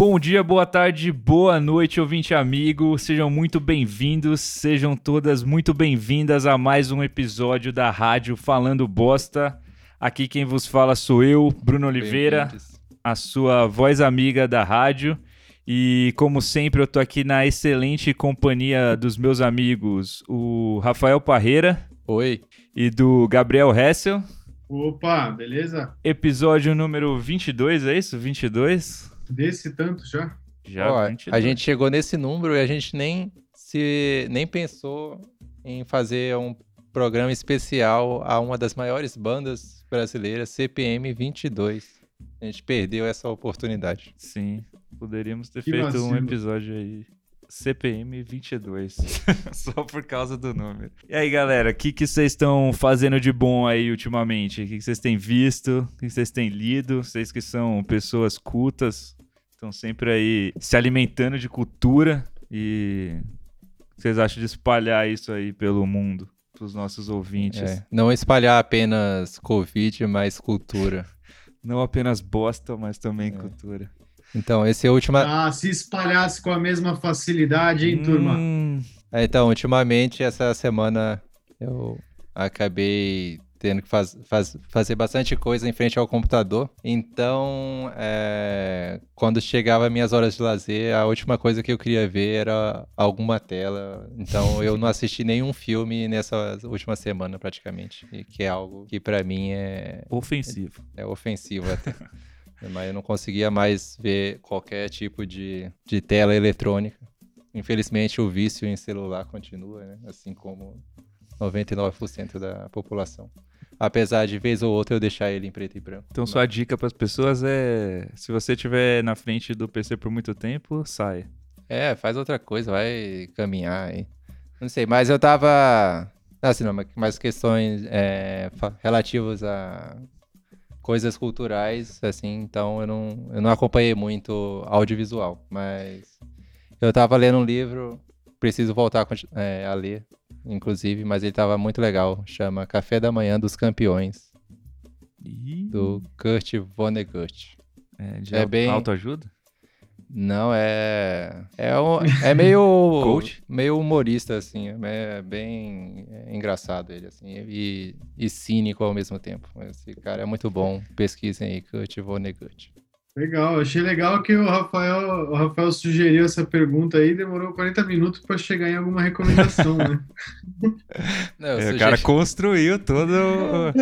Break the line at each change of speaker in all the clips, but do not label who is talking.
Bom dia, boa tarde, boa noite, ouvinte amigo. Sejam muito bem-vindos, sejam todas muito bem-vindas a mais um episódio da Rádio Falando Bosta. Aqui quem vos fala sou eu, Bruno Oliveira, a sua voz amiga da rádio. E como sempre, eu tô aqui na excelente companhia dos meus amigos, o Rafael Parreira.
Oi.
E do Gabriel Hessel.
Opa, beleza?
Episódio número 22, é isso? 22?
Desse tanto já?
Já, Ó, A gente chegou nesse número e a gente nem se nem pensou em fazer um programa especial a uma das maiores bandas brasileiras, CPM 22. A gente perdeu essa oportunidade.
Sim, poderíamos ter que feito vacilo. um episódio aí. CPM 22. Só por causa do número. E aí, galera, o que, que vocês estão fazendo de bom aí ultimamente? O que, que vocês têm visto? O que vocês têm lido? Vocês que são pessoas cultas, estão sempre aí se alimentando de cultura. E o que vocês acham de espalhar isso aí pelo mundo? Para os nossos ouvintes. É,
não espalhar apenas Covid, mas cultura.
não apenas bosta, mas também é. cultura.
Então, esse é o último.
Ah, se espalhasse com a mesma facilidade, hein, hum... turma?
É, então, ultimamente, essa semana eu acabei tendo que faz, faz, fazer bastante coisa em frente ao computador. Então, é, quando chegava minhas horas de lazer, a última coisa que eu queria ver era alguma tela. Então, eu não assisti nenhum filme nessa última semana, praticamente. Que é algo que para mim é
ofensivo.
É, é ofensivo até. mas eu não conseguia mais ver qualquer tipo de, de tela eletrônica. Infelizmente, o vício em celular continua, né? assim como 99% da população. Apesar de vez ou outra eu deixar ele em preto e branco.
Então, sua dica para as pessoas é: se você estiver na frente do PC por muito tempo, sai.
É, faz outra coisa, vai caminhar aí. Não sei, mas eu tava. Assim, não, mas questões é, relativas a coisas culturais, assim, então eu não, eu não acompanhei muito audiovisual, mas eu tava lendo um livro, preciso voltar a, é, a ler, inclusive, mas ele tava muito legal, chama Café da Manhã dos Campeões, do Kurt Vonnegut.
É, de é bem... autoajuda?
Não, é. É, um, é meio. Coach? Meio humorista, assim. É bem é engraçado ele, assim. E, e cínico ao mesmo tempo. Esse cara é muito bom. Pesquisem aí, Kurt Vonnegut.
Legal, achei legal que o Rafael, o Rafael sugeriu essa pergunta aí, demorou 40 minutos para chegar em alguma recomendação, né?
Não, é, o cara construiu todo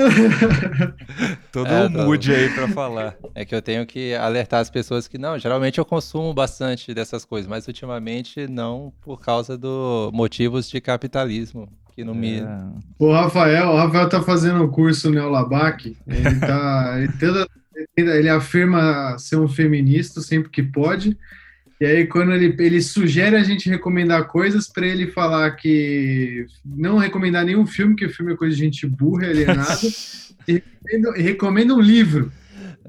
todo é, o mood aí para falar.
É que eu tenho que alertar as pessoas que não, geralmente eu consumo bastante dessas coisas, mas ultimamente não por causa do motivos de capitalismo que não me. É.
O Rafael, o Rafael tá fazendo o curso Neolabac, ele tá. Ele toda, ele afirma ser um feminista sempre que pode. E aí, quando ele, ele sugere a gente recomendar coisas, para ele falar que não recomendar nenhum filme, que o filme é coisa de gente burra, alienada, e, recomenda, e recomenda um livro.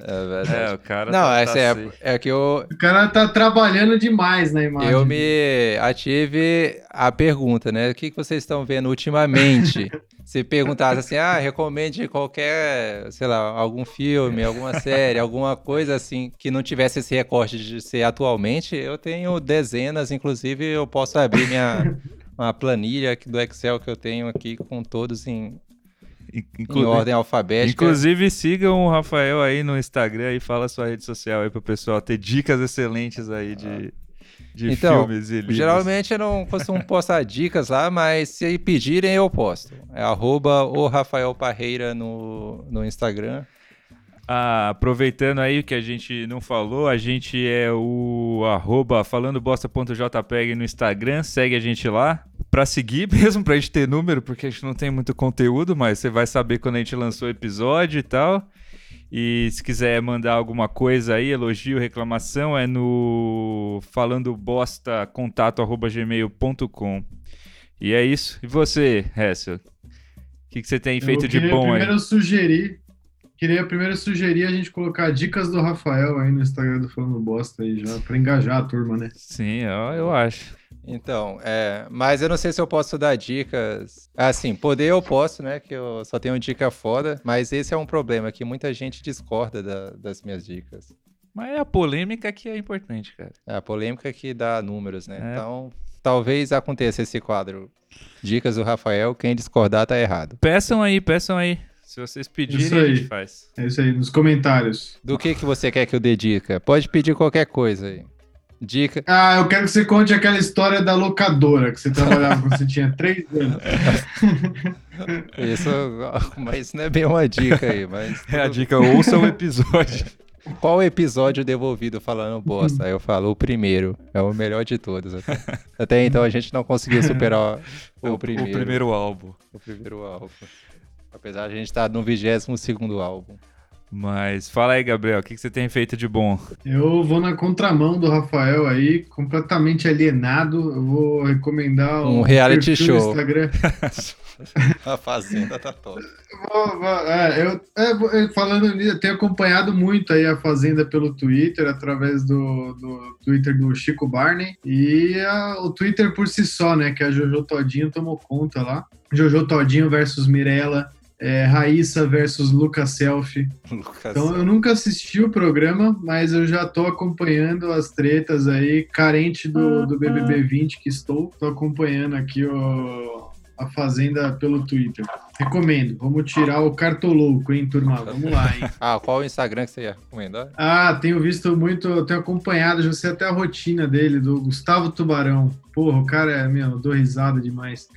É verdade. É,
o cara
Não, tá, essa tá é, assim. é que eu.
O cara tá trabalhando demais na imagem.
Eu me ative a pergunta, né? O que, que vocês estão vendo ultimamente? Se perguntasse assim, ah, recomende qualquer, sei lá, algum filme, alguma série, alguma coisa assim que não tivesse esse recorte de ser atualmente, eu tenho dezenas, inclusive eu posso abrir minha uma planilha do Excel que eu tenho aqui com todos em Inclu em ordem alfabética.
Inclusive, sigam o Rafael aí no Instagram e fala sua rede social aí pro pessoal ter dicas excelentes aí de, de
então,
filmes e livros.
Geralmente eu não costumo postar dicas lá, mas se pedirem eu posto. É arroba o Rafael Parreira no, no Instagram.
Ah, aproveitando aí que a gente não falou, a gente é o arroba falandobosta.jpg no Instagram, segue a gente lá para seguir mesmo, pra gente ter número, porque a gente não tem muito conteúdo, mas você vai saber quando a gente lançou o episódio e tal. E se quiser mandar alguma coisa aí, elogio, reclamação, é no falandobostacontato@gmail.com. E é isso. E você, Hessel? O que, que você tem feito de bom
aí?
Eu
primeiro sugerir Queria primeiro sugerir a gente colocar dicas do Rafael aí no Instagram do Falando Bosta aí já, para engajar a turma, né?
Sim, eu, eu acho.
Então, é, mas eu não sei se eu posso dar dicas. Assim, poder eu posso, né? Que eu só tenho dica foda, mas esse é um problema que muita gente discorda da, das minhas dicas.
Mas é a polêmica que é importante, cara.
É a polêmica que dá números, né? É. Então, talvez aconteça esse quadro. Dicas do Rafael, quem discordar tá errado.
Peçam aí, peçam aí. Se vocês pedirem, a gente faz.
É isso aí, nos comentários.
Do que, que você quer que eu dê dica? Pode pedir qualquer coisa aí. Dica.
Ah, eu quero que você conte aquela história da locadora que você trabalhava quando você tinha três anos.
Isso, mas isso não é bem uma dica aí, mas.
É a dica, ouça o episódio.
Qual episódio devolvido falando bosta? Aí eu falo, o primeiro. É o melhor de todos. Até, até então a gente não conseguiu superar o, o primeiro.
O primeiro álbum.
O primeiro álbum. Apesar de a gente estar no 22 segundo álbum.
Mas fala aí, Gabriel, o que, que você tem feito de bom?
Eu vou na contramão do Rafael aí, completamente alienado. Eu vou recomendar
um, um reality show. Instagram. A Fazenda tá top.
É, eu, é, falando nisso, eu tenho acompanhado muito aí a Fazenda pelo Twitter, através do, do Twitter do Chico Barney, e a, o Twitter por si só, né, que a Jojo Todinho tomou conta lá. Jojo Todinho versus Mirella, é, Raíssa versus Lucas Selfie. Lucas então eu nunca assisti o programa, mas eu já tô acompanhando as tretas aí, carente do, do BBB 20 que estou. Tô acompanhando aqui o, a Fazenda pelo Twitter. Recomendo. Vamos tirar o cartolouco, hein, turma? Vamos lá, hein?
ah, qual o Instagram que você ia recomendar?
Ah, tenho visto muito, tenho acompanhado, já sei até a rotina dele, do Gustavo Tubarão. Porra, o cara é, meu, eu dou risada demais.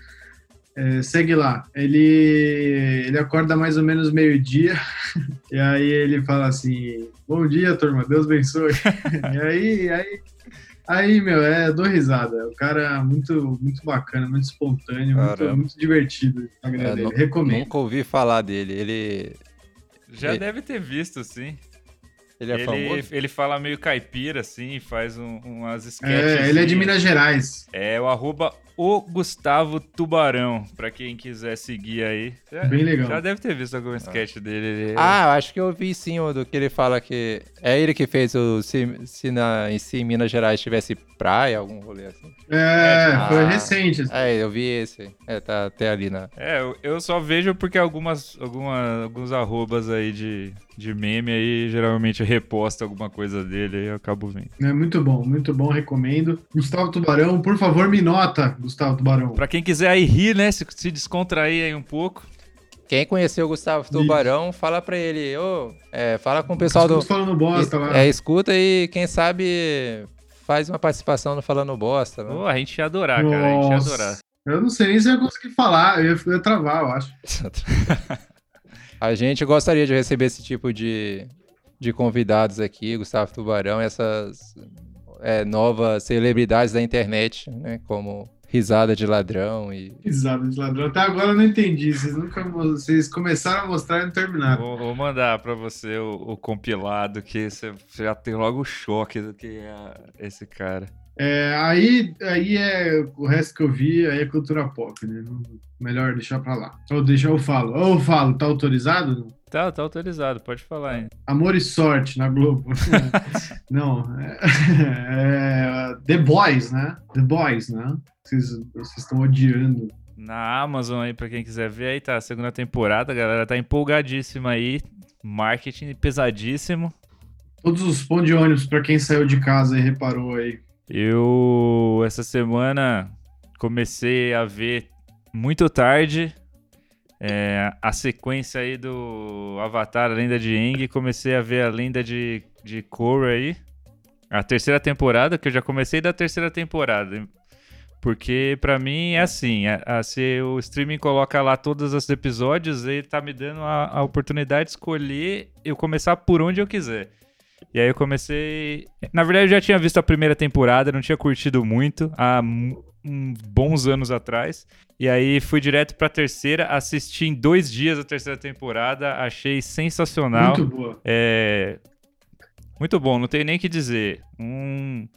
É, segue lá. Ele, ele acorda mais ou menos meio-dia, e aí ele fala assim: Bom dia, turma, Deus abençoe. e aí, aí Aí, meu, é, dou risada. O cara é muito, muito bacana, muito espontâneo, muito, muito, divertido. É, dele. Recomendo.
Nunca ouvi falar dele. Ele.
Já ele... deve ter visto, sim.
Ele é ele, famoso?
Ele fala meio caipira, assim, faz um, umas sketches.
É, ele é de Minas Gerais.
É, o arroba o Gustavo Tubarão, pra quem quiser seguir aí.
Já, Bem legal.
Já deve ter visto algum sketch dele. Ele...
Ah, acho que eu vi sim o do que ele fala que. É ele que fez o se, se na, em si Minas Gerais tivesse praia, algum rolê assim.
É, ah, foi recente. Assim.
É, eu vi esse. É, tá até ali na.
É, eu, eu só vejo porque algumas, alguma, alguns arrobas aí de, de meme aí geralmente reposta alguma coisa dele aí eu acabo vendo.
É muito bom, muito bom, recomendo. Gustavo Tubarão, por favor, me nota, Gustavo Tubarão.
Pra quem quiser aí rir, né, se, se descontrair aí um pouco.
Quem conheceu o Gustavo Tubarão, Isso. fala pra ele, ô, é, fala com o pessoal do...
falando bosta lá.
É, escuta e quem sabe faz uma participação no Falando Bosta. Né?
Oh, a gente ia adorar, Nossa. cara, a gente ia adorar.
Eu não sei nem se eu ia conseguir falar, eu ia, eu ia travar, eu acho.
a gente gostaria de receber esse tipo de, de convidados aqui, Gustavo Tubarão, essas é, novas celebridades da internet, né, como risada de ladrão e.
Risada de ladrão. Até agora eu não entendi. Vocês nunca vocês começaram a mostrar e não terminaram.
Vou, vou mandar para você o, o, compilado que você já tem logo o choque do que é esse cara.
É, aí, aí é o resto que eu vi, aí é cultura pop, né? Melhor deixar pra lá. Ou deixa eu falo. Ou eu falo, tá autorizado?
Tá, tá autorizado, pode falar aí.
Amor e Sorte na Globo. Não, é, é, The Boys, né? The Boys, né? Vocês, vocês estão odiando.
Na Amazon aí, pra quem quiser ver, aí tá a segunda temporada, a galera tá empolgadíssima aí. Marketing pesadíssimo.
Todos os pontos de ônibus pra quem saiu de casa e reparou aí.
Eu, essa semana, comecei a ver muito tarde é, a sequência aí do Avatar, a Lenda de Aang, comecei a ver a Lenda de, de Korra aí. A terceira temporada, que eu já comecei da terceira temporada. Porque para mim é assim, a, a, se o streaming coloca lá todos os episódios, ele tá me dando a, a oportunidade de escolher eu começar por onde eu quiser. E aí eu comecei. Na verdade, eu já tinha visto a primeira temporada, não tinha curtido muito. Há um, bons anos atrás. E aí fui direto pra terceira, assisti em dois dias a terceira temporada, achei sensacional.
Muito boa.
É... Muito bom, não tenho nem o que dizer. Um.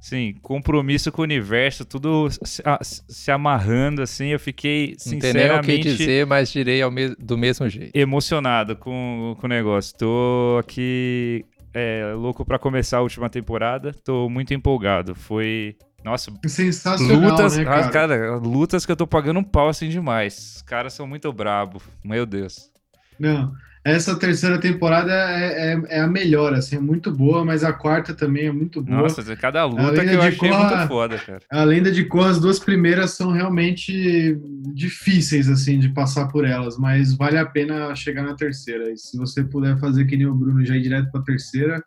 Sim, compromisso com o universo, tudo se, se amarrando, assim, eu fiquei sinceramente... Não tem nem o que
dizer, mas direi me do mesmo jeito.
Emocionado com, com o negócio. Tô aqui é, louco para começar a última temporada, tô muito empolgado. Foi nossa,
sensacional,
lutas,
né, cara?
cara? lutas que eu tô pagando um pau assim demais. Os caras são muito brabo, meu Deus.
Não, essa terceira temporada é, é, é, a melhor, assim, é muito boa, mas a quarta também é muito boa.
Nossa, cada luta que eu achei Korra, muito foda, cara.
A lenda de Korra, as duas primeiras são realmente difíceis, assim, de passar por elas, mas vale a pena chegar na terceira. E se você puder fazer que nem o Bruno já ir direto pra terceira,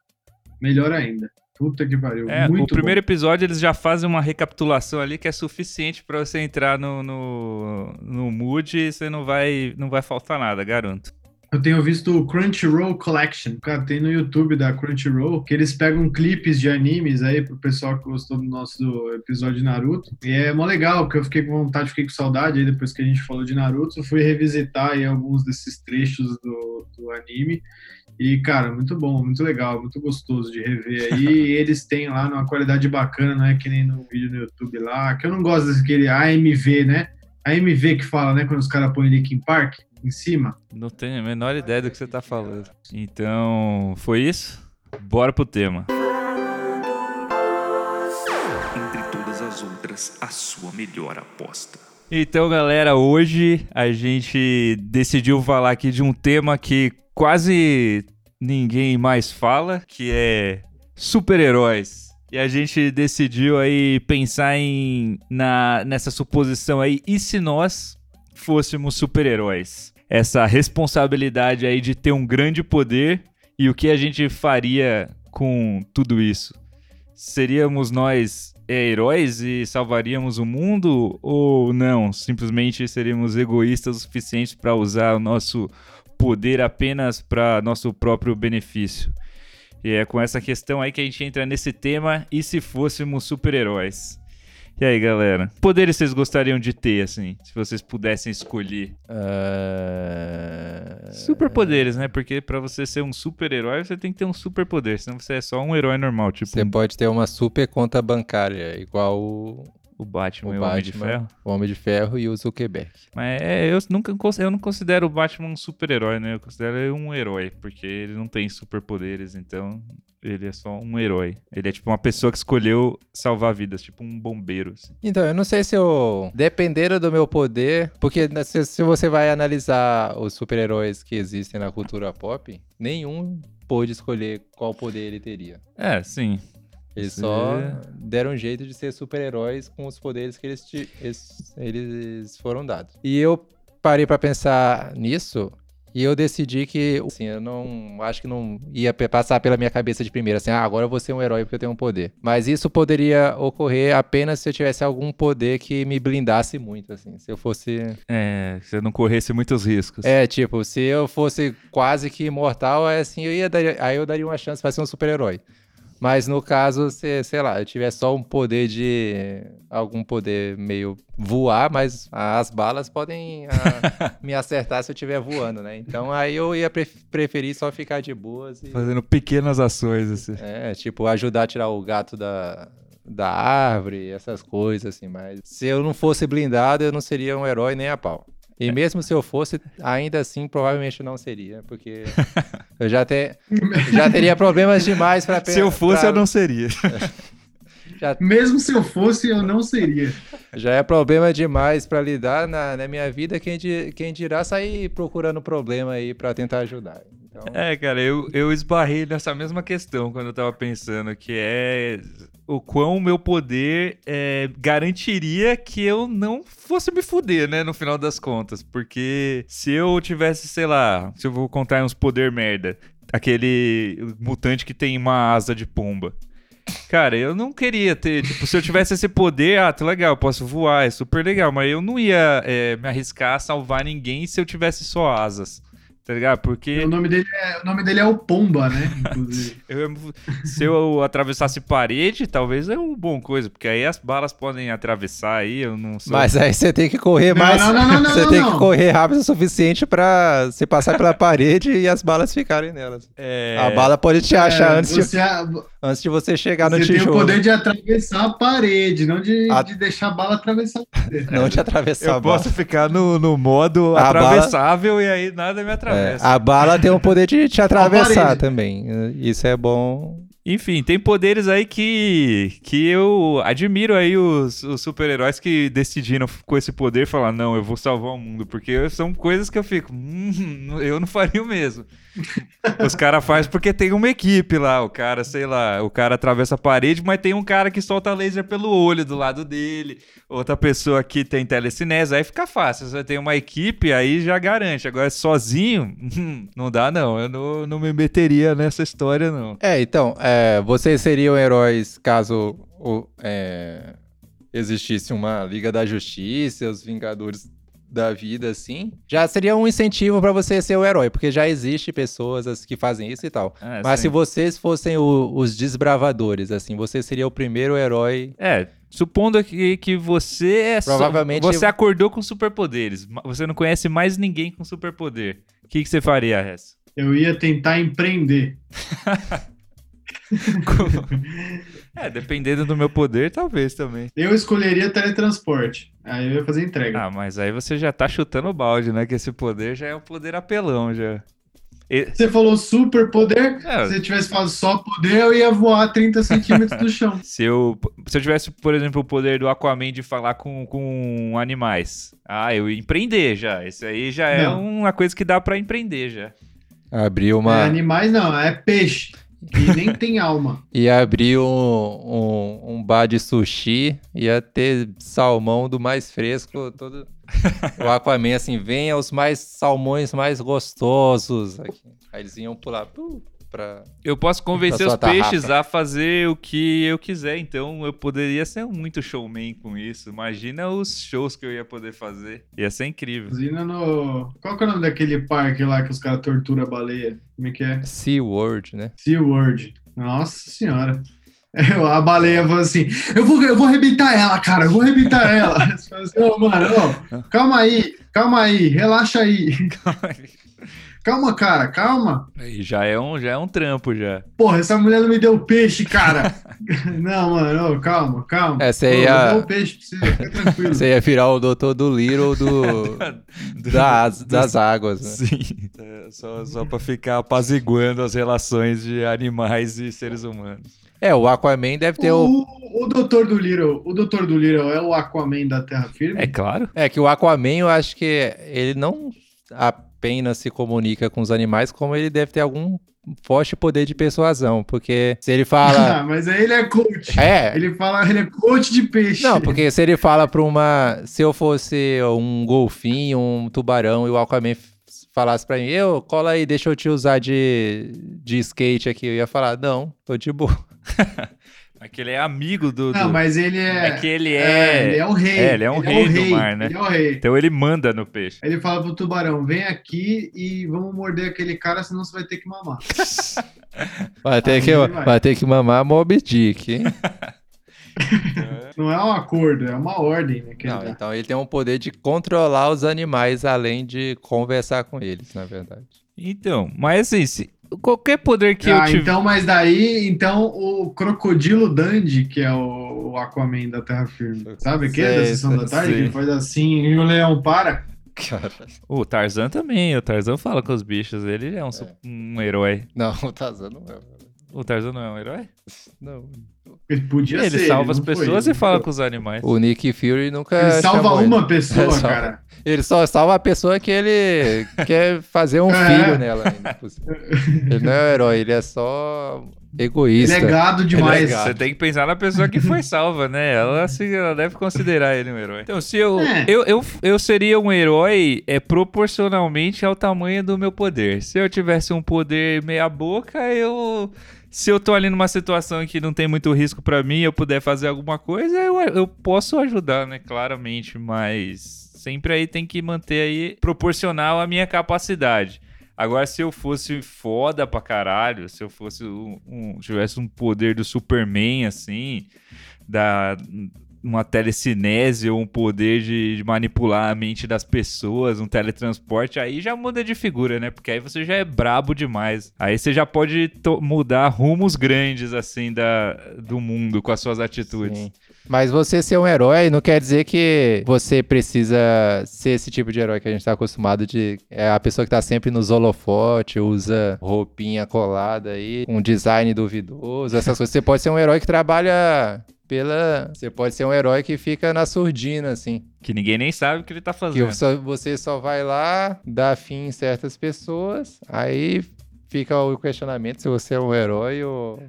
melhor ainda. Puta que pariu.
É,
Muito
o primeiro
bom.
episódio eles já fazem uma recapitulação ali que é suficiente para você entrar no, no, no mood e você não vai, não vai faltar nada, garanto.
Eu tenho visto o Crunchyroll Collection. Cara, tem no YouTube da Crunchyroll que eles pegam clipes de animes aí pro pessoal que gostou do nosso episódio de Naruto. E é mó legal, porque eu fiquei com vontade, fiquei com saudade aí depois que a gente falou de Naruto. Eu fui revisitar aí alguns desses trechos do, do anime. E, cara, muito bom, muito legal, muito gostoso de rever aí. E eles têm lá numa qualidade bacana, não é que nem no vídeo no YouTube lá, que eu não gosto daquele AMV, né? AMV que fala, né, quando os caras põem Linkin Park em cima.
Não tenho a menor ideia do que você tá falando. Então, foi isso? Bora pro tema.
Entre todas as outras, a sua melhor aposta.
Então, galera, hoje a gente decidiu falar aqui de um tema que quase ninguém mais fala, que é super-heróis. E a gente decidiu aí pensar em na, nessa suposição aí, e se nós fôssemos super-heróis? Essa responsabilidade aí de ter um grande poder e o que a gente faria com tudo isso? Seríamos nós é, heróis e salvaríamos o mundo ou não? Simplesmente seríamos egoístas o suficiente para usar o nosso poder apenas para nosso próprio benefício. E é com essa questão aí que a gente entra nesse tema e se fôssemos super-heróis. E aí, galera? Poderes vocês gostariam de ter, assim, se vocês pudessem escolher?
Uh...
Superpoderes, né? Porque para você ser um super-herói, você tem que ter um superpoder, senão você é só um herói normal, tipo...
Você pode ter uma super conta bancária, igual o
Batman
o
e o
Batman,
Homem de Ferro.
O Homem de Ferro e o Zuckerberg.
Mas é, eu, nunca, eu não considero o Batman um super-herói, né? Eu considero ele um herói, porque ele não tem superpoderes, então ele é só um herói. Ele é tipo uma pessoa que escolheu salvar vidas, tipo um bombeiro. Assim.
Então, eu não sei se eu. Dependendo do meu poder. Porque se, se você vai analisar os super-heróis que existem na cultura pop, nenhum pôde escolher qual poder ele teria.
É, sim.
Eles só deram um jeito de ser super-heróis com os poderes que eles, eles, eles foram dados. E eu parei para pensar nisso e eu decidi que, assim, eu não acho que não ia passar pela minha cabeça de primeira, assim, ah, agora eu vou ser um herói porque eu tenho um poder. Mas isso poderia ocorrer apenas se eu tivesse algum poder que me blindasse muito, assim, se eu fosse...
É, se eu não corresse muitos riscos.
É, tipo, se eu fosse quase que imortal, assim, eu ia dar, aí eu daria uma chance para ser um super-herói. Mas no caso, se, sei lá, eu tiver só um poder de. algum poder meio voar, mas as balas podem a, me acertar se eu estiver voando, né? Então aí eu ia preferir só ficar de boas. E,
Fazendo pequenas ações, assim.
É, tipo, ajudar a tirar o gato da, da árvore, essas coisas, assim. Mas se eu não fosse blindado, eu não seria um herói nem a pau. E mesmo se eu fosse, ainda assim, provavelmente não seria, porque eu já, te, já teria problemas demais para
Se eu fosse, pra... eu não seria.
Já... Mesmo se eu fosse, eu não seria.
Já é problema demais para lidar na, na, minha vida. Quem, quem dirá sair procurando problema aí para tentar ajudar.
Então... É, cara, eu, eu esbarrei nessa mesma questão quando eu tava pensando, que é o quão o meu poder é, garantiria que eu não fosse me fuder, né, no final das contas. Porque se eu tivesse, sei lá, se eu vou contar uns poder merda, aquele mutante que tem uma asa de pomba. Cara, eu não queria ter, tipo, se eu tivesse esse poder, ah, tá legal, posso voar, é super legal, mas eu não ia é, me arriscar a salvar ninguém se eu tivesse só asas tá ligado? Porque.
O nome dele é, o nome dele é o Pomba, né?
eu, se eu atravessasse parede, talvez é uma boa coisa, porque aí as balas podem atravessar aí, eu não sou...
Mas aí você tem que correr mais. Não, não, não, você tem que correr rápido o suficiente pra se passar pela parede e as balas ficarem nelas. É... A bala pode te achar é, antes, de, antes de você chegar
você
no tijolo.
Você tem o poder de atravessar a parede, não de, a... de deixar a bala atravessar a
parede. Não de atravessar
eu
a bala.
Eu posso ficar no, no modo a atravessável bala... e aí nada me atravessa.
É, a bala tem o poder de te atravessar também. Isso é bom
Enfim, tem poderes aí que, que eu admiro aí os, os super-heróis que decidiram com esse poder falar, não, eu vou salvar o mundo, porque são coisas que eu fico, hum, eu não faria o mesmo. Os caras fazem porque tem uma equipe lá, o cara, sei lá, o cara atravessa a parede, mas tem um cara que solta laser pelo olho do lado dele, outra pessoa aqui tem telecinese, aí fica fácil, você tem uma equipe, aí já garante, agora sozinho, hum, não dá não, eu não, não me meteria nessa história não.
É, então, é, vocês seriam heróis caso o, é, existisse uma Liga da Justiça, os Vingadores da vida, assim, já seria um incentivo para você ser o herói, porque já existe pessoas que fazem isso e tal.
É,
Mas
sim.
se vocês fossem o- os desbravadores, assim, você seria o primeiro herói.
É, supondo que, que você é só-
Provavelmente-
você acordou com superpoderes, você não conhece mais ninguém com superpoder. O que, que você faria, Ress?
Eu ia tentar empreender.
é, dependendo do meu poder, talvez também.
Eu escolheria teletransporte. Aí eu ia fazer entrega.
Ah, mas aí você já tá chutando o balde, né? Que esse poder já é um poder apelão, já. E-
Você falou super poder.
É.
Se eu tivesse falado só poder, eu ia voar 30 centímetros do chão.
Se eu, se eu tivesse, por exemplo, o poder do Aquaman de falar com, com animais, ah, eu ia empreender já. Isso aí já é
Não.
uma coisa que dá pra empreender já.
Abrir
É,
uma.
animais não, é peixe. E nem tem alma.
Ia abrir um, um, um bar de sushi, ia ter salmão do mais fresco, todo. O Aquaman, assim, venha os mais salmões mais gostosos. Aqui. Aí eles iam pular uh, pra.
Eu posso convencer os
sua
peixes
tarrafa.
a fazer o que eu quiser, então eu poderia ser muito showman com isso. Imagina os shows que eu ia poder fazer. Ia ser incrível.
Imagina no. Qual que é o nome daquele parque lá que os caras torturam a baleia? Como é que é?
SeaWorld, né?
SeaWorld. Nossa senhora. A baleia falou assim: eu vou, eu vou arrebentar ela, cara, eu vou arrebentar ela. Assim, Ô, mano, ô, calma aí, calma aí, relaxa aí. Calma, cara, calma.
Aí já é um, já é um trampo já.
Porra, essa mulher não me deu peixe, cara. Não, mano, ô, calma, calma.
É, você
Ô,
ia-
Eu peixe pra você, fica tranquilo.
Você ia virar o doutor do Little do, das, das águas, né?
Sim, é, só, só pra ficar apaziguando as relações de animais e seres humanos.
É, o Aquaman deve ter o.
O, o Doutor do Little, o Doutor do Little é o Aquaman da Terra Firme?
É claro.
É que o Aquaman, eu acho que ele não apenas se comunica com os animais, como ele deve ter algum forte poder de persuasão, porque se ele fala.
Ah, mas aí ele é coach.
é.
Ele fala, ele é coach de peixe.
Não, porque se ele fala pra uma. Se eu fosse um golfinho, um tubarão e o Aquaman falasse pra mim, eu, cola aí, deixa eu te usar de, de skate aqui, eu ia falar, não, tô de boa.
Aquele é amigo do.
Não,
do-
mas ele é.
É que ele
é,
é.
ele é o rei.
é, ele é um rei do mar, né?
Ele é o rei.
Então ele manda no peixe.
Aí Ele fala pro tubarão: vem aqui e vamos morder aquele cara, senão você vai ter que mamar.
Vai ter,
Aí
que,
ele vai.
vai ter que mamar Mob Dick, hein?
Não é um acordo, é uma ordem, né? Que ele
Não,
dá.
então ele tem um poder de controlar os animais, além de conversar com eles, na verdade.
Então, mas assim, se- qualquer poder que eu
ah,
tiver.
então, mas daí, então o Crocodilo Dandy, que é o, o Aquaman da Terra Firme, sabe aquele da
Sei,
sessão da tarde?
sei.
Que ele faz assim e o leão para?
Cara.
O Tarzan também. O Tarzan fala com os bichos. Ele é um, su- um herói.
Não, o Tarzan não é.
O Tarzan não é um herói?
Não.
Ele podia
ele
ser.
salva as
foi,
pessoas
ele
e fala
foi.
com os animais.
O Nick Fury nunca.
Ele salva
chamou ele.
uma pessoa,
É, salva.
cara.
Ele só salva a pessoa que ele quer fazer um
É.
filho nela. ainda, inclusive. Ele não é um herói, ele é só
Ele
egoísta.
é gado demais.
Ele é
Você tem que pensar na pessoa que foi salva, né? Ela, se, ela deve considerar ele um herói. Então, se eu,
É.
eu, eu, eu seria um herói é, proporcionalmente ao tamanho do meu poder. Se eu tivesse um poder meia boca, eu... Se eu tô ali numa situação que não tem muito risco pra mim eu puder fazer alguma coisa, eu, eu posso ajudar, né? Claramente, mas sempre aí tem que manter aí proporcional à minha capacidade. Agora, se eu fosse foda pra caralho, se eu fosse um, um- tivesse um poder do Superman, assim, da, uma telecinese ou um poder de, de manipular a mente das pessoas, um teletransporte, aí já muda de figura, né? Porque aí você já é brabo demais. Aí você já pode mudar rumos grandes, assim, da, do mundo com as suas atitudes. Sim.
Mas você ser um herói não quer dizer que você precisa ser esse tipo de herói que a gente tá acostumado de. É a pessoa que tá sempre nos holofotes, usa roupinha colada aí, um design duvidoso, essas coisas. Você pode ser um herói que trabalha pela. Você pode ser um herói que fica na surdina, assim.
Que ninguém nem sabe o que ele tá fazendo.
Que só, você só vai lá, dá fim em certas pessoas, aí fica o questionamento se você é um herói ou.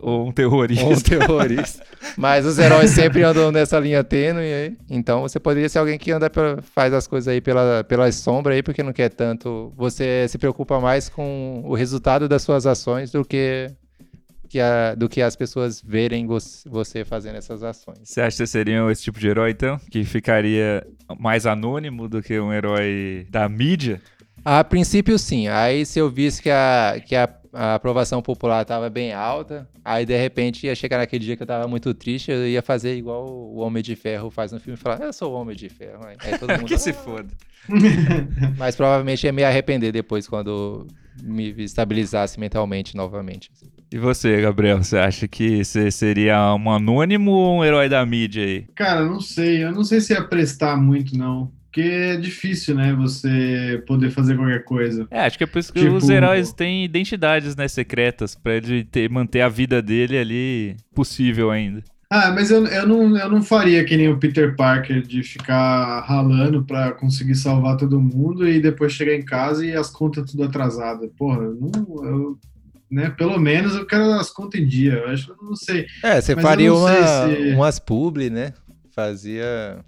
Ou um terrorista.
Ou um terrorista. Mas os heróis sempre andam nessa linha tênue aí. Então você poderia ser alguém que anda pela, faz as coisas aí pela, pela sombra aí, porque não quer tanto. Você se preocupa mais com o resultado das suas ações do que que a, do que as pessoas verem você fazendo essas ações.
Você acha que você seria esse tipo de herói, então? Que ficaria mais anônimo do que um herói da mídia?
A princípio, sim. Aí, se eu visse que a, que a, a aprovação popular estava bem alta, aí, de repente, ia chegar naquele dia que eu estava muito triste, eu ia fazer igual o Homem de Ferro faz no filme e falar, eu sou o Homem de Ferro. Aí todo mundo...
que se foda.
Mas provavelmente ia me arrepender depois, quando me estabilizasse mentalmente novamente.
E você, Gabriel, você acha que você seria um anônimo ou um herói da mídia aí?
Cara, não sei. Eu não sei se ia prestar muito, não. Porque é difícil, né, você poder fazer qualquer coisa.
É, acho que é por isso que tipo... os heróis têm identidades, né, secretas, pra ele ter, manter a vida dele ali possível ainda.
Ah, mas eu, eu, não, eu não faria que nem o Peter Parker de ficar ralando para conseguir salvar todo mundo e depois chegar em casa e as contas tudo atrasadas. Porra, eu não, eu, né? Pelo menos eu quero as contas em dia. Eu acho, eu não sei.
É, você faria uma, se... umas publi, né? Fazia.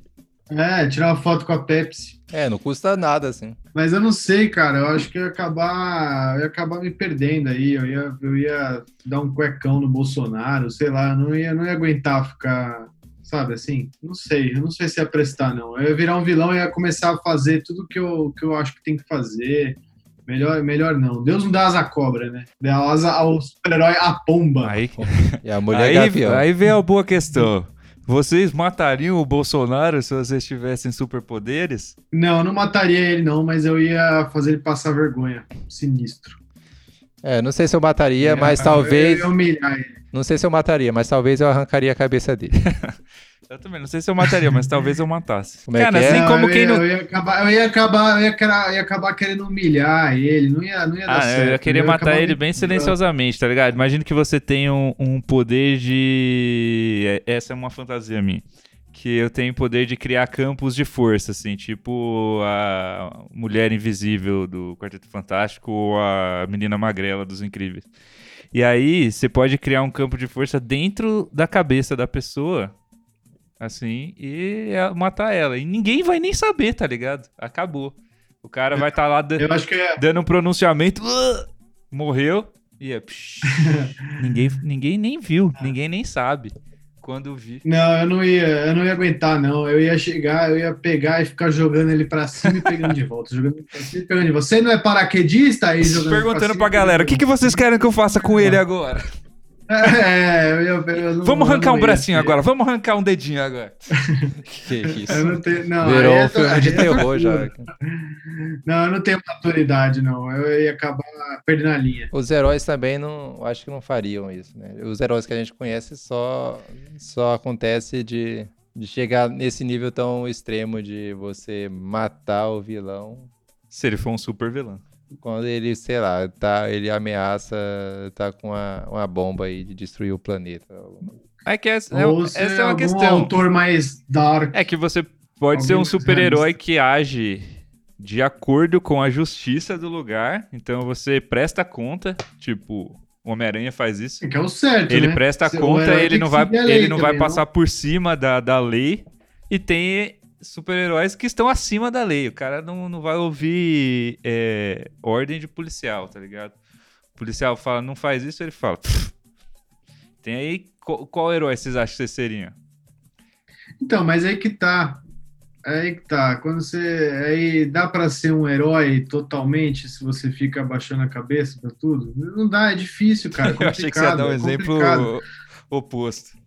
É, tirar uma foto com a Pepsi.
É, não custa nada, assim.
Mas eu não sei, cara. Eu acho que eu ia acabar, eu ia acabar me perdendo aí. Eu ia, eu ia dar um cuecão no Bolsonaro, sei lá. Eu não ia, não ia aguentar ficar, sabe assim? Não sei. Eu não sei se ia prestar, não. Eu ia virar um vilão e ia começar a fazer tudo que eu, que eu acho que tem que fazer. Melhor, melhor não. Deus não dá asa à cobra, né? Dá asa ao super-herói a pomba.
Aí,
e a mulher
aí, gavião. aí vem a boa questão. Vocês matariam o Bolsonaro se vocês tivessem superpoderes?
Não, eu não mataria ele não, mas eu ia fazer ele passar vergonha. Sinistro.
É, não sei se eu mataria, é, mas talvez... Eu ia humilhar ele. Não sei se eu mataria, mas talvez eu arrancaria a cabeça dele.
Eu também não sei se eu mataria, mas talvez eu matasse.
Como é Cara, assim
é? como eu quem ia, não. Eu ia acabar, eu ia acabar, eu ia, eu ia acabar querendo humilhar ele, não ia, não ia
ah,
dar certo.
Eu ia querer matar ele bem silenciosamente, tá ligado? Imagina que você tem um, um poder de. É, essa é uma fantasia minha que eu tenho poder de criar campos de força, assim, tipo a Mulher Invisível do Quarteto Fantástico ou a Menina Magrela dos Incríveis. E aí você pode criar um campo de força dentro da cabeça da pessoa assim, e é matar ela. E ninguém vai nem saber, tá ligado? Acabou. O cara vai estar tá lá é... dando um pronunciamento, uh, morreu, e é, psh, ninguém, ninguém nem viu, ninguém nem sabe quando vi.
Não, eu não ia, eu não ia aguentar, não. Eu ia chegar, eu ia pegar e ficar jogando ele pra cima e pegando de volta. Jogando pra cima e pegando de volta. Você não é paraquedista aí jogando
Perguntando pra, pra galera, o que, que vocês querem que eu faça com ele agora?
É, eu, eu, eu não,
Vamos arrancar um bracinho agora, vamos arrancar um dedinho agora.
que isso? Eu não tenho, não,
Virou um filme de terror já.
Não, eu não tenho maturidade, não. Eu ia acabar perdendo a linha.
Os heróis também não, acho que não fariam isso, né? Os heróis que a gente conhece só, só acontece de, de chegar nesse nível tão extremo de você matar o vilão.
Se ele for um super vilão
quando ele, sei lá, tá, ele ameaça, tá com uma, uma bomba aí de destruir o planeta.
É que essa, é, essa é uma questão.
autor mais dark.
É que você pode ser um super-herói que age de acordo com a justiça do lugar. Então você presta conta, tipo, o Homem-Aranha faz isso.
É que é o certo,
Ele
né?
presta conta, ele não vai, ele não vai passar não. por cima da, da lei. E tem super-heróis que estão acima da lei. O cara não, não vai ouvir é, ordem de policial, tá ligado? O policial fala, não faz isso, ele fala. Pff. Tem aí. Qual, qual, herói vocês acham que vocês seriam?
Então, mas aí que tá. Aí que tá. Quando você. Aí dá para ser um herói totalmente se você fica abaixando a cabeça pra tudo? Não dá, é difícil, cara. É
Eu achei que você ia dar um é exemplo oposto.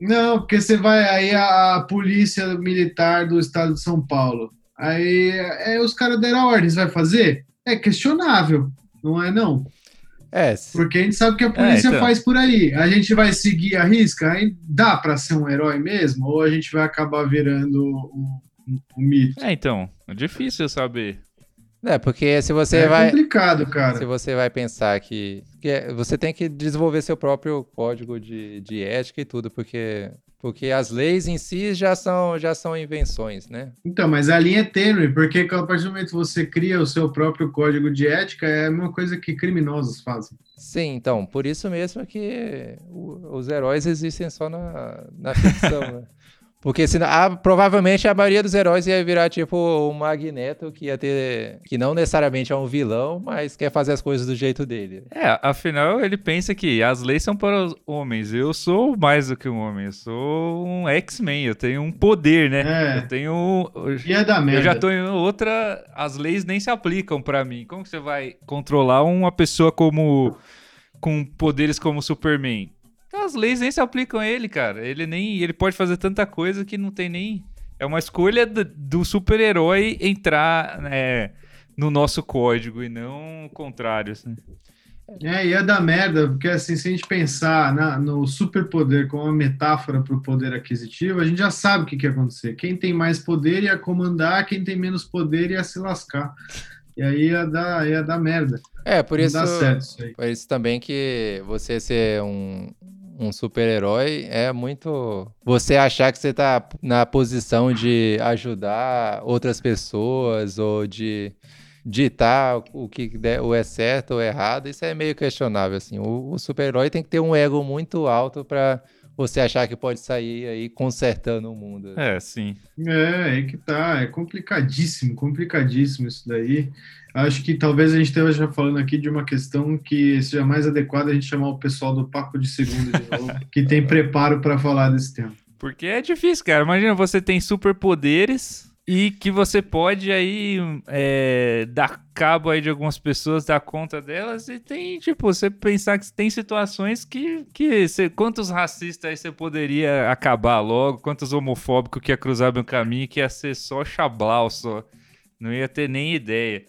Não, porque você vai aí a polícia militar do estado de São Paulo. Aí é, os caras deram ordens, vai fazer? É questionável, não é não?
É.
Porque a gente sabe que a polícia é, então. faz por aí. A gente vai seguir a risca? Aí dá para ser um herói mesmo? Ou a gente vai acabar virando um, um, um mito?
É, então. É difícil saber.
É, porque se você
é
vai.
É complicado, cara.
Se você vai pensar que. Que é, você tem que desenvolver seu próprio código de, de ética e tudo, porque. Porque as leis em si já são, já são invenções, né?
Então, mas a linha é tênue, porque a partir do momento que você cria o seu próprio código de ética, é uma coisa que criminosos fazem.
Sim, então, por isso mesmo que os heróis existem só na, na ficção, né? Porque senão, ah, provavelmente a maioria dos heróis ia virar tipo o Magneto, que ia ter. que não necessariamente é um vilão, mas quer fazer as coisas do jeito dele.
É, afinal ele pensa que as leis são para os homens. Eu sou mais do que um homem, eu sou um X-Men, eu tenho um poder, né?
É.
Eu tenho.
E é da merda.
Eu já tô em outra. As leis nem se aplicam para mim. Como que você vai controlar uma pessoa como. com poderes como Superman? As leis nem se aplicam a ele, cara. Ele nem. Ele pode fazer tanta coisa que não tem nem. É uma escolha do, do super-herói entrar né, no nosso código e não o contrário. Assim.
É, e é da merda, porque assim, se a gente pensar na, no superpoder como uma metáfora para o poder aquisitivo, a gente já sabe o que, que ia acontecer. Quem tem mais poder ia comandar, quem tem menos poder ia se lascar. E aí ia dar, ia dar merda.
É, por isso, isso por isso também que você ser um, um super-herói é muito você achar que você tá na posição de ajudar outras pessoas ou de ditar o que o é certo ou errado, isso é meio questionável assim. O, o super-herói tem que ter um ego muito alto para você achar que pode sair aí consertando o mundo.
É, sim.
É, aí que tá, é complicadíssimo, complicadíssimo isso daí. Acho que talvez a gente esteja falando aqui de uma questão que seja mais adequada a gente chamar o pessoal do Papo de Segunda de novo, que tem preparo para falar desse tema.
Porque é difícil, cara. Imagina, você tem superpoderes e que você pode aí é, dar cabo aí de algumas pessoas, dar conta delas e tem, tipo, você pensar que tem situações que, que você, quantos racistas aí você poderia acabar logo, quantos homofóbicos que ia cruzar meu caminho que ia ser só chablau só. Não ia ter nem ideia.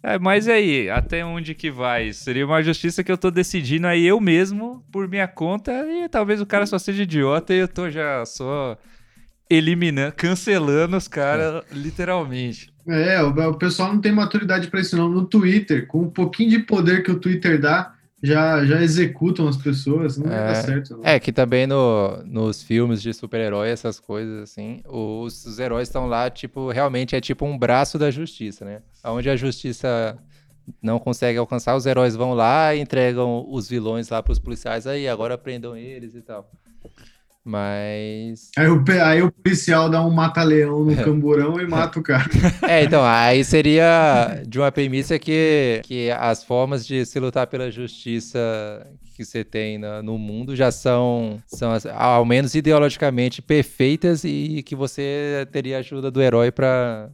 É, mas aí, até onde que vai? Seria uma justiça que eu tô decidindo aí eu mesmo, por minha conta, e talvez o cara só seja idiota e eu tô já só eliminando, cancelando os caras, é. literalmente.
É, o, o, pessoal não tem maturidade para isso não. No Twitter, com um pouquinho de poder que o Twitter dá, já, já executam as pessoas, não é, vai dar certo. Não.
É, que também no, nos filmes de super-herói, essas coisas assim, os, os heróis estão lá, tipo, realmente é tipo um braço da justiça, né? Onde a justiça não consegue alcançar, os heróis vão lá e entregam os vilões lá para os policiais, aí agora prendam eles e tal. Mas.
Aí o, aí o policial dá um mata-leão no camburão e mata o cara.
É, então, aí seria de uma premissa que, que as formas de se lutar pela justiça que você tem no, no mundo já são, são, ao menos ideologicamente, perfeitas e que você teria ajuda do herói para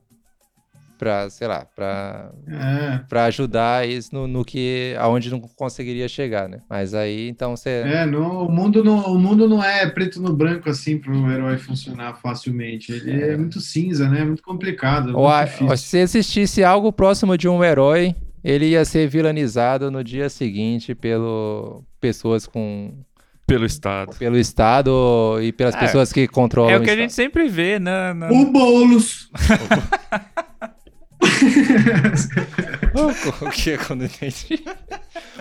para sei lá, para é. para ajudar isso no, no, que aonde não conseguiria chegar, né? Mas aí então você
É, no, o mundo não o mundo não é preto no branco assim para o herói funcionar facilmente. Ele é. é. muito cinza, né? É muito complicado. É
ou, a, se existisse algo próximo de um herói, ele ia ser vilanizado no dia seguinte pelo pessoas com
pelo Estado.
Pelo Estado e pelas é, pessoas que controlam.
É o que a gente sempre vê, né? Na...
O Boulos!
o que é quando entende?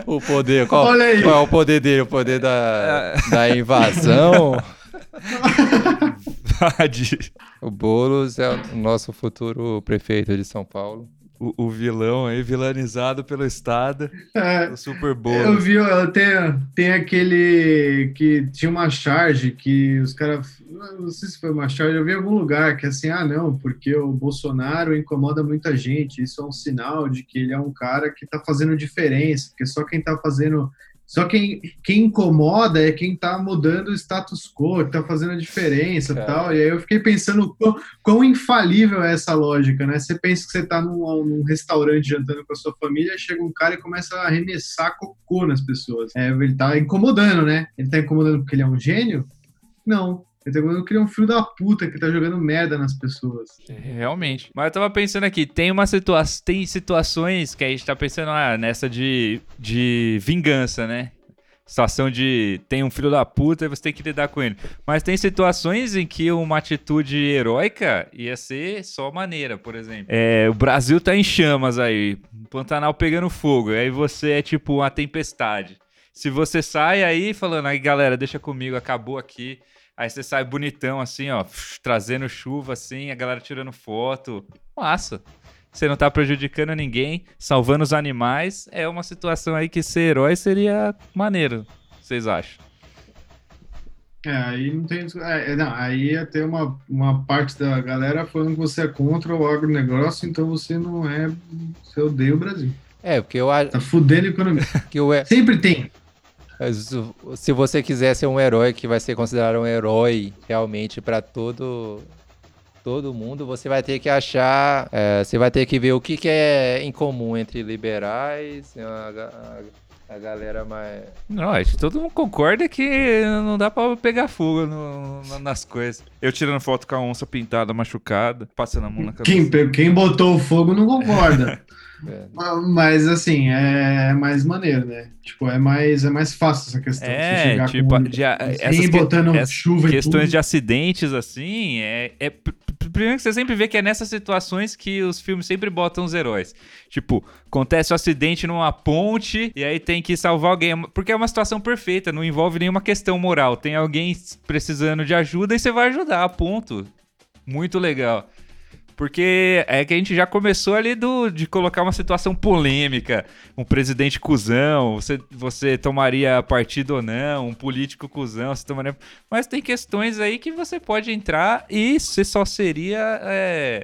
O poder, qual, Olha aí. qual é o poder dele? O poder da, da invasão? o Boulos é o nosso futuro prefeito de São Paulo
o, o, vilão aí, vilanizado pelo Estado.
É,
Super Bowl.
Eu vi, eu tenho, tem aquele que tinha uma charge que os caras. Não sei se foi uma charge, eu vi em algum lugar que é assim, ah, não, porque o Bolsonaro incomoda muita gente. Isso é um sinal de que ele é um cara que está fazendo diferença, porque só quem está fazendo só quem, quem incomoda é quem está mudando o status quo, que está fazendo a diferença e tal. E aí eu fiquei pensando quão, quão, infalível é essa lógica, né? Você pensa que você está num, num, restaurante jantando com a sua família, chega um cara e começa a arremessar cocô nas pessoas. É, ele está incomodando, né? Ele está incomodando porque ele é um gênio? Não. Ele tá começando a criar um filho da puta que tá jogando merda nas pessoas.
É, realmente. Mas eu tava pensando aqui, tem uma situa tem situações que a gente tá pensando ah, nessa de, de vingança, né? Situação de tem um filho da puta e você tem que lidar com ele. Mas tem situações em que uma atitude heróica ia ser só maneira, por exemplo. É, o Brasil tá em chamas aí, Pantanal pegando fogo, aí você é tipo uma tempestade. Se você sai aí falando, aí galera, deixa comigo, acabou aqui. Aí você sai bonitão assim, ó, trazendo chuva assim, a galera tirando foto. Massa. Você não tá prejudicando ninguém, salvando os animais. É uma situação aí que ser herói seria maneiro. Vocês acham?
É, aí não tem. É, não, aí ia ter uma, uma parte da galera falando que você é contra o agronegócio, então você não é. Você odeia o Brasil.
É, porque eu acho.
Tá fudendo a economia.
Que o,
Sempre tem.
Se você quiser ser um herói que vai ser considerado um herói realmente para todo todo mundo, você vai ter que achar, é, você vai ter que ver o que, que é em comum entre liberais, a, a, a galera mais.
Não, acho que todo mundo concorda que não dá pra pegar fogo no, nas coisas. Eu tirando foto com a onça pintada, machucada, passando a mão na
cabeça. Quem, quem botou o fogo não concorda. É. Mas assim, é mais maneiro, né? Tipo, é mais, é mais fácil essa questão.
É, tipo, com... de, essas, botando que, chuva questões de acidentes, assim, é, é primeiro que você sempre vê que é nessas situações que os filmes sempre botam os heróis. Tipo, acontece um acidente numa ponte e aí tem que salvar alguém. Porque é uma situação perfeita, não envolve nenhuma questão moral. Tem alguém precisando de ajuda e você vai ajudar, ponto. Muito legal. Porque é que a gente já começou ali do, de colocar uma situação polêmica. Um presidente cuzão, você, você tomaria partido ou não, um político cuzão, você tomaria. Mas tem questões aí que você pode entrar e você só seria é,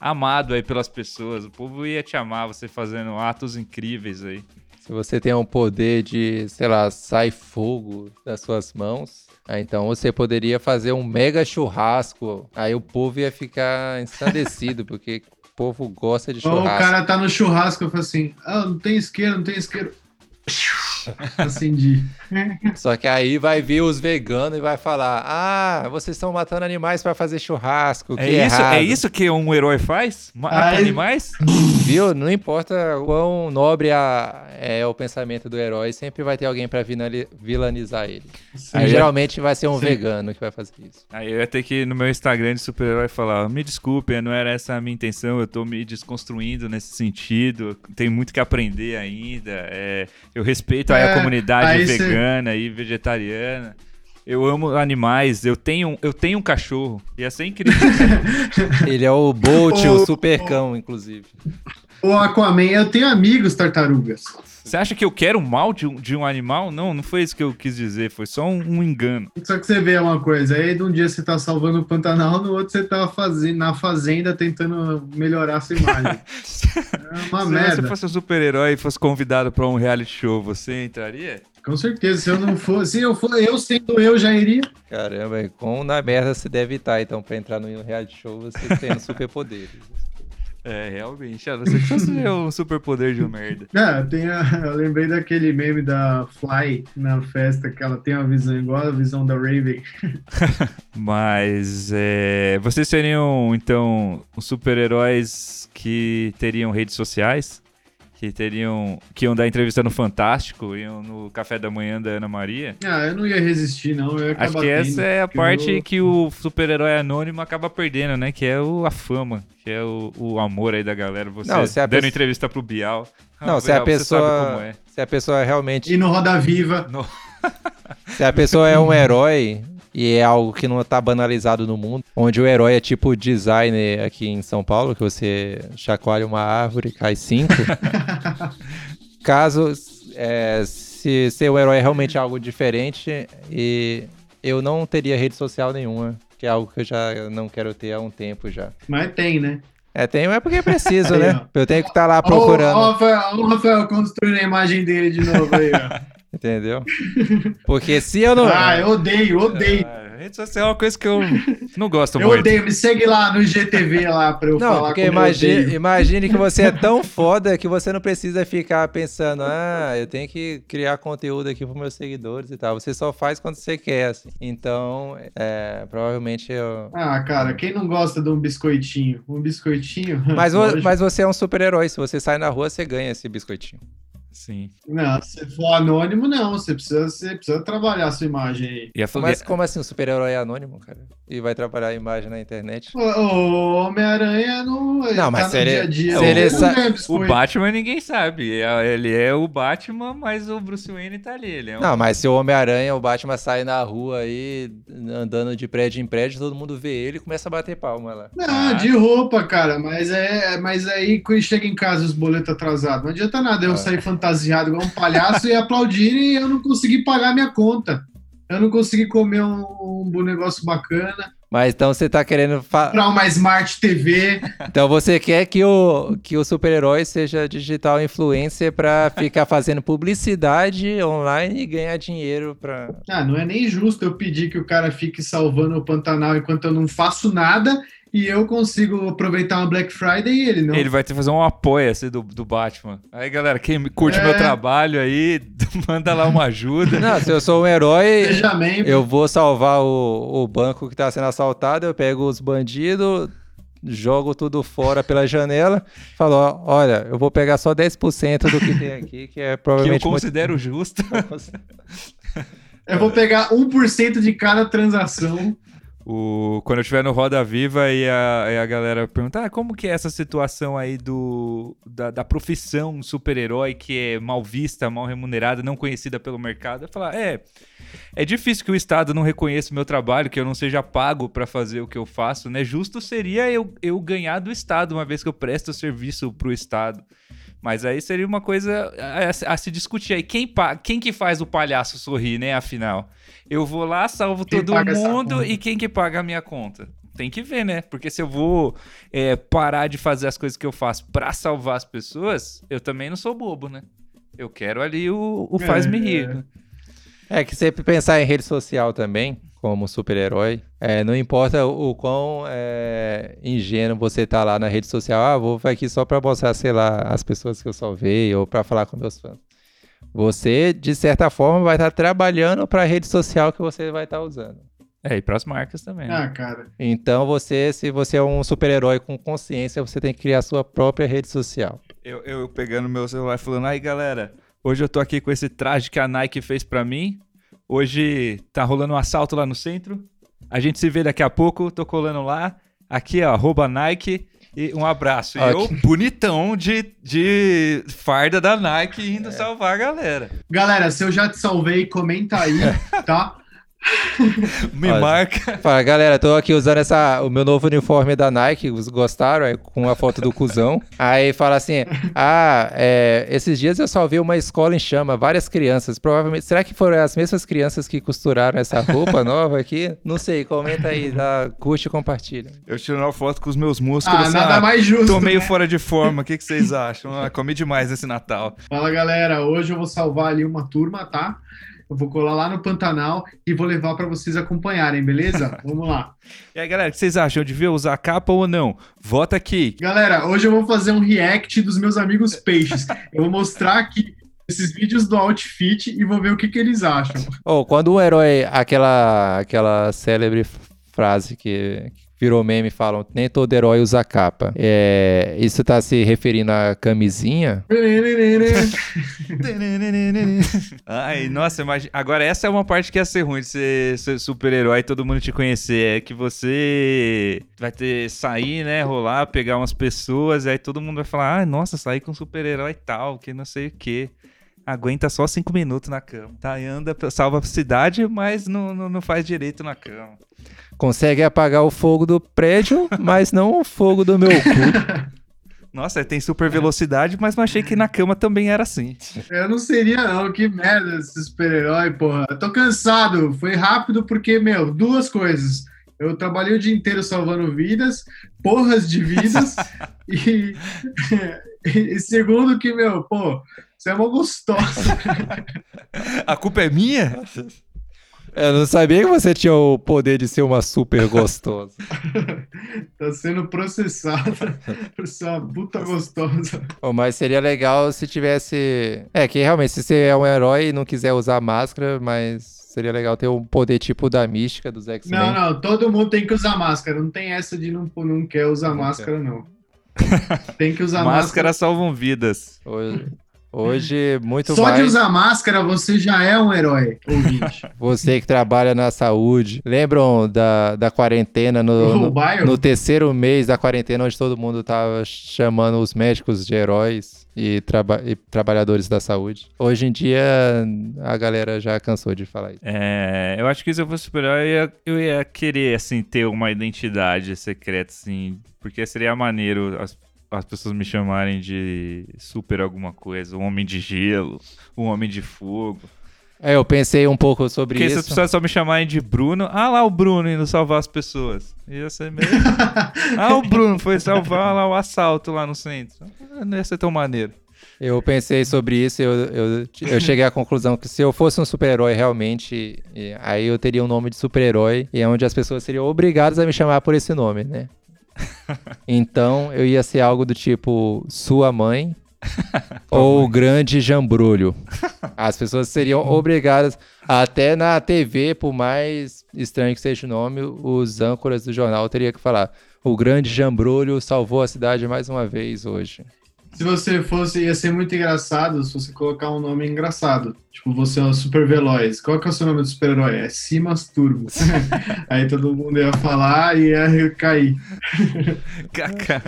amado aí pelas pessoas. O povo ia te amar, você fazendo atos incríveis aí.
Se você tem um poder de, sei lá, sai fogo das suas mãos, então você poderia fazer um mega churrasco. Aí o povo ia ficar ensandecido, porque o povo gosta de churrasco.
Ou o cara tá no churrasco e fala assim: ah, não tem isqueiro, não tem isqueiro. Acendi.
Só que aí vai vir os veganos e vai falar: Ah, vocês estão matando animais para fazer churrasco.
é, é, isso, é isso que um herói faz? Mata aí... animais?
Viu? Não importa quão nobre a, é o pensamento do herói, sempre vai ter alguém para vilanizar ele. Aí, geralmente vai ser um Sim. vegano que vai fazer isso.
Aí eu ia ter que ir no meu Instagram de super-herói falar: Me desculpe, não era essa a minha intenção, eu tô me desconstruindo nesse sentido, tem muito que aprender ainda. É, eu respeito é, a comunidade vegana cê... e vegetariana. Eu amo animais, eu tenho, eu tenho um cachorro. Ia ser incrível.
Ele é o Bolt, o, o supercão, inclusive.
O Aquaman, eu tenho amigos tartarugas.
Você acha que eu quero mal de um, de um animal? Não, não foi isso que eu quis dizer, foi só um, um engano.
Só que você vê uma coisa, aí de um dia você tá salvando o Pantanal, no outro você tá fazendo, na fazenda tentando melhorar essa imagem. é uma
Se
merda.
Se você fosse um super-herói e fosse convidado para um reality show, você entraria?
Com certeza, se eu não fosse, se eu for, eu sendo eu já iria.
Caramba, com na merda você deve estar, então, para entrar no reality show, você tendo superpoderes.
É, realmente. A não ser que fosse um superpoder de um merda.
É, tem a, eu lembrei daquele meme da Fly na festa, que ela tem uma visão igual a visão da Raven.
Mas é, vocês seriam, então, os super-heróis que teriam redes sociais? Que teriam que iam dar entrevista no Fantástico, iam no café da manhã da Ana Maria.
Ah, eu não ia resistir, não. Eu ia
Acho que essa é a parte eu... que o super-herói anônimo acaba perdendo, né? Que é o, a fama, que é o, o amor aí da galera. Você não, se dando pessoa... entrevista pro Bial.
Ah, não, Bial, se a pessoa. É. Se a pessoa realmente.
E no Roda Viva. No...
se a pessoa é um herói, e é algo que não está banalizado no mundo, onde o herói é tipo designer aqui em São Paulo, que você chacoalha uma árvore e cai cinco. Caso é, se ser o herói é realmente algo diferente, e eu não teria rede social nenhuma, que é algo que eu já não quero ter há um tempo já.
Mas tem, né?
É, tem, é porque é preciso, né? Eu tenho que estar tá lá procurando. Ó,
o Rafael, Rafael construindo a imagem dele de novo aí, ó.
Entendeu? Porque se eu não.
Ah, eu odeio, odeio.
É, rede social é uma coisa que eu não gosto
Eu
muito.
odeio, me segue lá no IGTV lá pra eu
Não,
falar
porque
eu
imagine, imagine que você é tão foda que você não precisa ficar pensando, ah, eu tenho que criar conteúdo aqui pros meus seguidores e tal. Você só faz quando você quer, assim. Então, é, provavelmente eu...
Ah, cara, quem não gosta de um biscoitinho? Um biscoitinho?
Mas, mas você é um super-herói. Se você sai na rua, você ganha esse biscoitinho.
Sim.
Não, se for anônimo, não. Você precisa, você precisa trabalhar a sua imagem aí.
E a
Mas
fogueira...
como assim um super-herói é anônimo, cara? E vai trabalhar a imagem na internet?
O, o Homem-Aranha não.
Não, mas
tá
se
no
ele-
dia a dia.
se ele
não
sa-
ganha
O. Batman ninguém sabe. Ele é o Batman, mas o Bruce Wayne tá ali. Ele é um...
Não, mas se o Homem-Aranha, o Batman sai na rua aí, andando de prédio em prédio, todo mundo vê ele e começa a bater palma lá.
Não,
Ah.
de roupa, cara, mas é, mas aí quando chega em casa os boletos atrasados, não adianta nada eu
Ah.
sair fantasiado igual um palhaço e aplaudirem e eu não conseguir pagar minha conta. Eu não consegui comer um, um negócio bacana,
Mas então você tá querendo.
comprar uma Smart TV.
Então você quer que o, que o super-herói seja digital influencer pra ficar fazendo publicidade online e ganhar dinheiro pra.
Ah, não é nem justo eu pedir que o cara fique salvando o Pantanal enquanto eu não faço nada e eu consigo aproveitar uma Black Friday e ele não.
Ele vai ter que fazer um apoia-se do, do Batman. Aí, galera, quem curte
É.
meu trabalho aí, manda lá uma ajuda.
Não, se eu sou um herói, eu vou salvar o, o banco que tá sendo assaltado, eu pego os bandidos. Jogo tudo fora pela janela, falo, ó, olha, eu vou pegar só 10% do que tem aqui, que é
que eu
provavelmente muito-
considero justo.
Eu vou pegar 1% de cada transação.
O, quando eu estiver no Roda Viva e a, e a galera perguntar ah, como que é essa situação aí do, da, da profissão super-herói que é mal vista, mal remunerada, não conhecida pelo mercado, eu falar, é, é difícil que o Estado não reconheça o meu trabalho, que eu não seja pago para fazer o que eu faço, né? Justo seria eu, eu ganhar do Estado, uma vez que eu presto serviço pro Estado. Mas aí seria uma coisa a, a se discutir aí. Quem, pa- quem que faz o palhaço sorrir, né? Afinal, eu vou lá, salvo
Quem
todo mundo e quem que paga a minha conta? Tem que ver, né? Porque se eu vou é, parar de fazer as coisas que eu faço pra salvar as pessoas, eu também não sou bobo, né? Eu quero ali o, o faz-me
É,
rir.
é.
né?
É que sempre pensar em rede social também, como super-herói, é, não importa o, o quão é, ingênuo você tá lá na rede social, ah, vou aqui só pra mostrar, sei lá, as pessoas que eu salvei ou pra falar com meus fãs. Você, de certa forma, vai estar trabalhando pra rede social que você vai estar usando.
É, e pras marcas também. né?
Ah, cara.
Então, você, se você é um super-herói com consciência, você tem que criar sua própria rede social.
Eu, eu pegando meu celular e falando, aí galera, hoje eu tô aqui com esse traje que a Nike fez pra mim. Hoje tá rolando um assalto lá no centro. A gente se vê daqui a pouco, tô colando lá. Aqui, ó, arroba Nike. E um abraço. E eu, bonitão de, de farda da Nike, indo salvar a galera.
Galera, se eu já te salvei, comenta aí, tá?
Me
Olha.
marca.
Fala, galera, tô aqui usando essa, o meu novo uniforme da Nike, os gostaram? É, com a foto do cuzão. Aí fala assim: Ah, é, esses dias eu salvei uma escola em chama, várias crianças. Provavelmente, será que foram as mesmas crianças que costuraram essa roupa nova aqui? Não sei, comenta aí, dá, curte e compartilha.
Eu tirando uma foto com os meus músculos.
Ah, nada mais justo.
Tô meio
né?
fora de forma. O que, que vocês acham? Ah, comi demais esse Natal.
Fala, galera. Hoje eu vou salvar ali uma turma, tá? Eu vou colar lá no Pantanal e vou levar pra vocês acompanharem, beleza? Vamos lá.
E aí, galera, o que vocês acham? Eu devia usar capa ou não? Vota aqui.
Galera, hoje eu vou fazer um react dos meus amigos peixes. Eu vou mostrar aqui esses vídeos do outfit e vou ver o que, que eles acham.
Oh, quando um herói, aquela, aquela célebre frase que virou meme, falam, nem todo herói usa capa. É, isso tá se referindo à camisinha?
Ai, nossa, imagina. Agora, essa é uma parte que ia ser ruim de ser, ser super-herói e todo mundo te conhecer. É que você vai ter sair, né? Rolar, pegar umas pessoas, e aí todo mundo vai falar: ah, nossa, saí com um super-herói e tal, que não sei o quê. Aguenta só cinco minutos na cama. Tá? E anda, salva a cidade, mas não, não, não faz direito na cama.
Consegue apagar o fogo do prédio, mas não o fogo do meu cu.
Nossa, tem super velocidade, mas não achei que na cama também era assim.
Eu não seria, não. Que merda esse super-herói, porra. Eu tô cansado. Foi rápido porque, meu, duas coisas. Eu trabalhei o dia inteiro salvando vidas, porras de vidas, e, e segundo que, meu, pô, você é uma gostosa.
A culpa é minha?
Eu não sabia que você tinha o poder de ser uma super gostosa.
tá sendo processada por ser uma puta gostosa.
Oh, mas seria legal se tivesse. É, que realmente, se você é um herói e não quiser usar máscara, mas seria legal ter um poder tipo da mística dos X-Men.
Não, não, todo mundo tem que usar máscara. Não tem essa de não, não quer usar
Não
máscara, não. Tem que usar
Máscara
máscara.
salvam vidas.
Hoje, hoje muito
Só
mais.
de usar máscara você já é um herói, ouvinte.
Você que trabalha na saúde. Lembram da, da quarentena no, no, no terceiro mês da quarentena, onde todo mundo tava chamando os médicos de heróis e, traba e trabalhadores da saúde? Hoje em dia, a galera já cansou de falar isso.
É, eu acho que se eu fosse super-herói, eu ia, eu ia querer, assim, ter uma identidade secreta, assim, porque seria maneiro as, as pessoas me chamarem de super alguma coisa, um homem de gelo, um homem de fogo.
É, eu pensei um pouco sobre
Porque se as
isso.
pessoas só me chamarem de Bruno, ah lá o Bruno indo salvar as pessoas. Ia ser meio... ah, o Bruno foi salvar lá o assalto lá no centro. Ah, Não ia ser tão maneiro.
Eu pensei sobre isso e eu, eu, eu cheguei à conclusão que se eu fosse um super-herói realmente, aí eu teria um nome de super-herói e é onde as pessoas seriam obrigadas a me chamar por esse nome, né? Então eu ia ser algo do tipo sua mãe ou o grande jambrulho. As pessoas seriam obrigadas, até na TV, por mais estranho que seja o nome, os âncoras do jornal teriam que falar: o grande jambrulho salvou a cidade mais uma vez hoje.
Se você fosse, ia ser muito engraçado se você colocar um nome engraçado. Tipo, você é o super veloz. Qual que é o seu nome do super-herói? É Simas Turbo. Aí todo mundo ia falar e ia cair.
Kaká.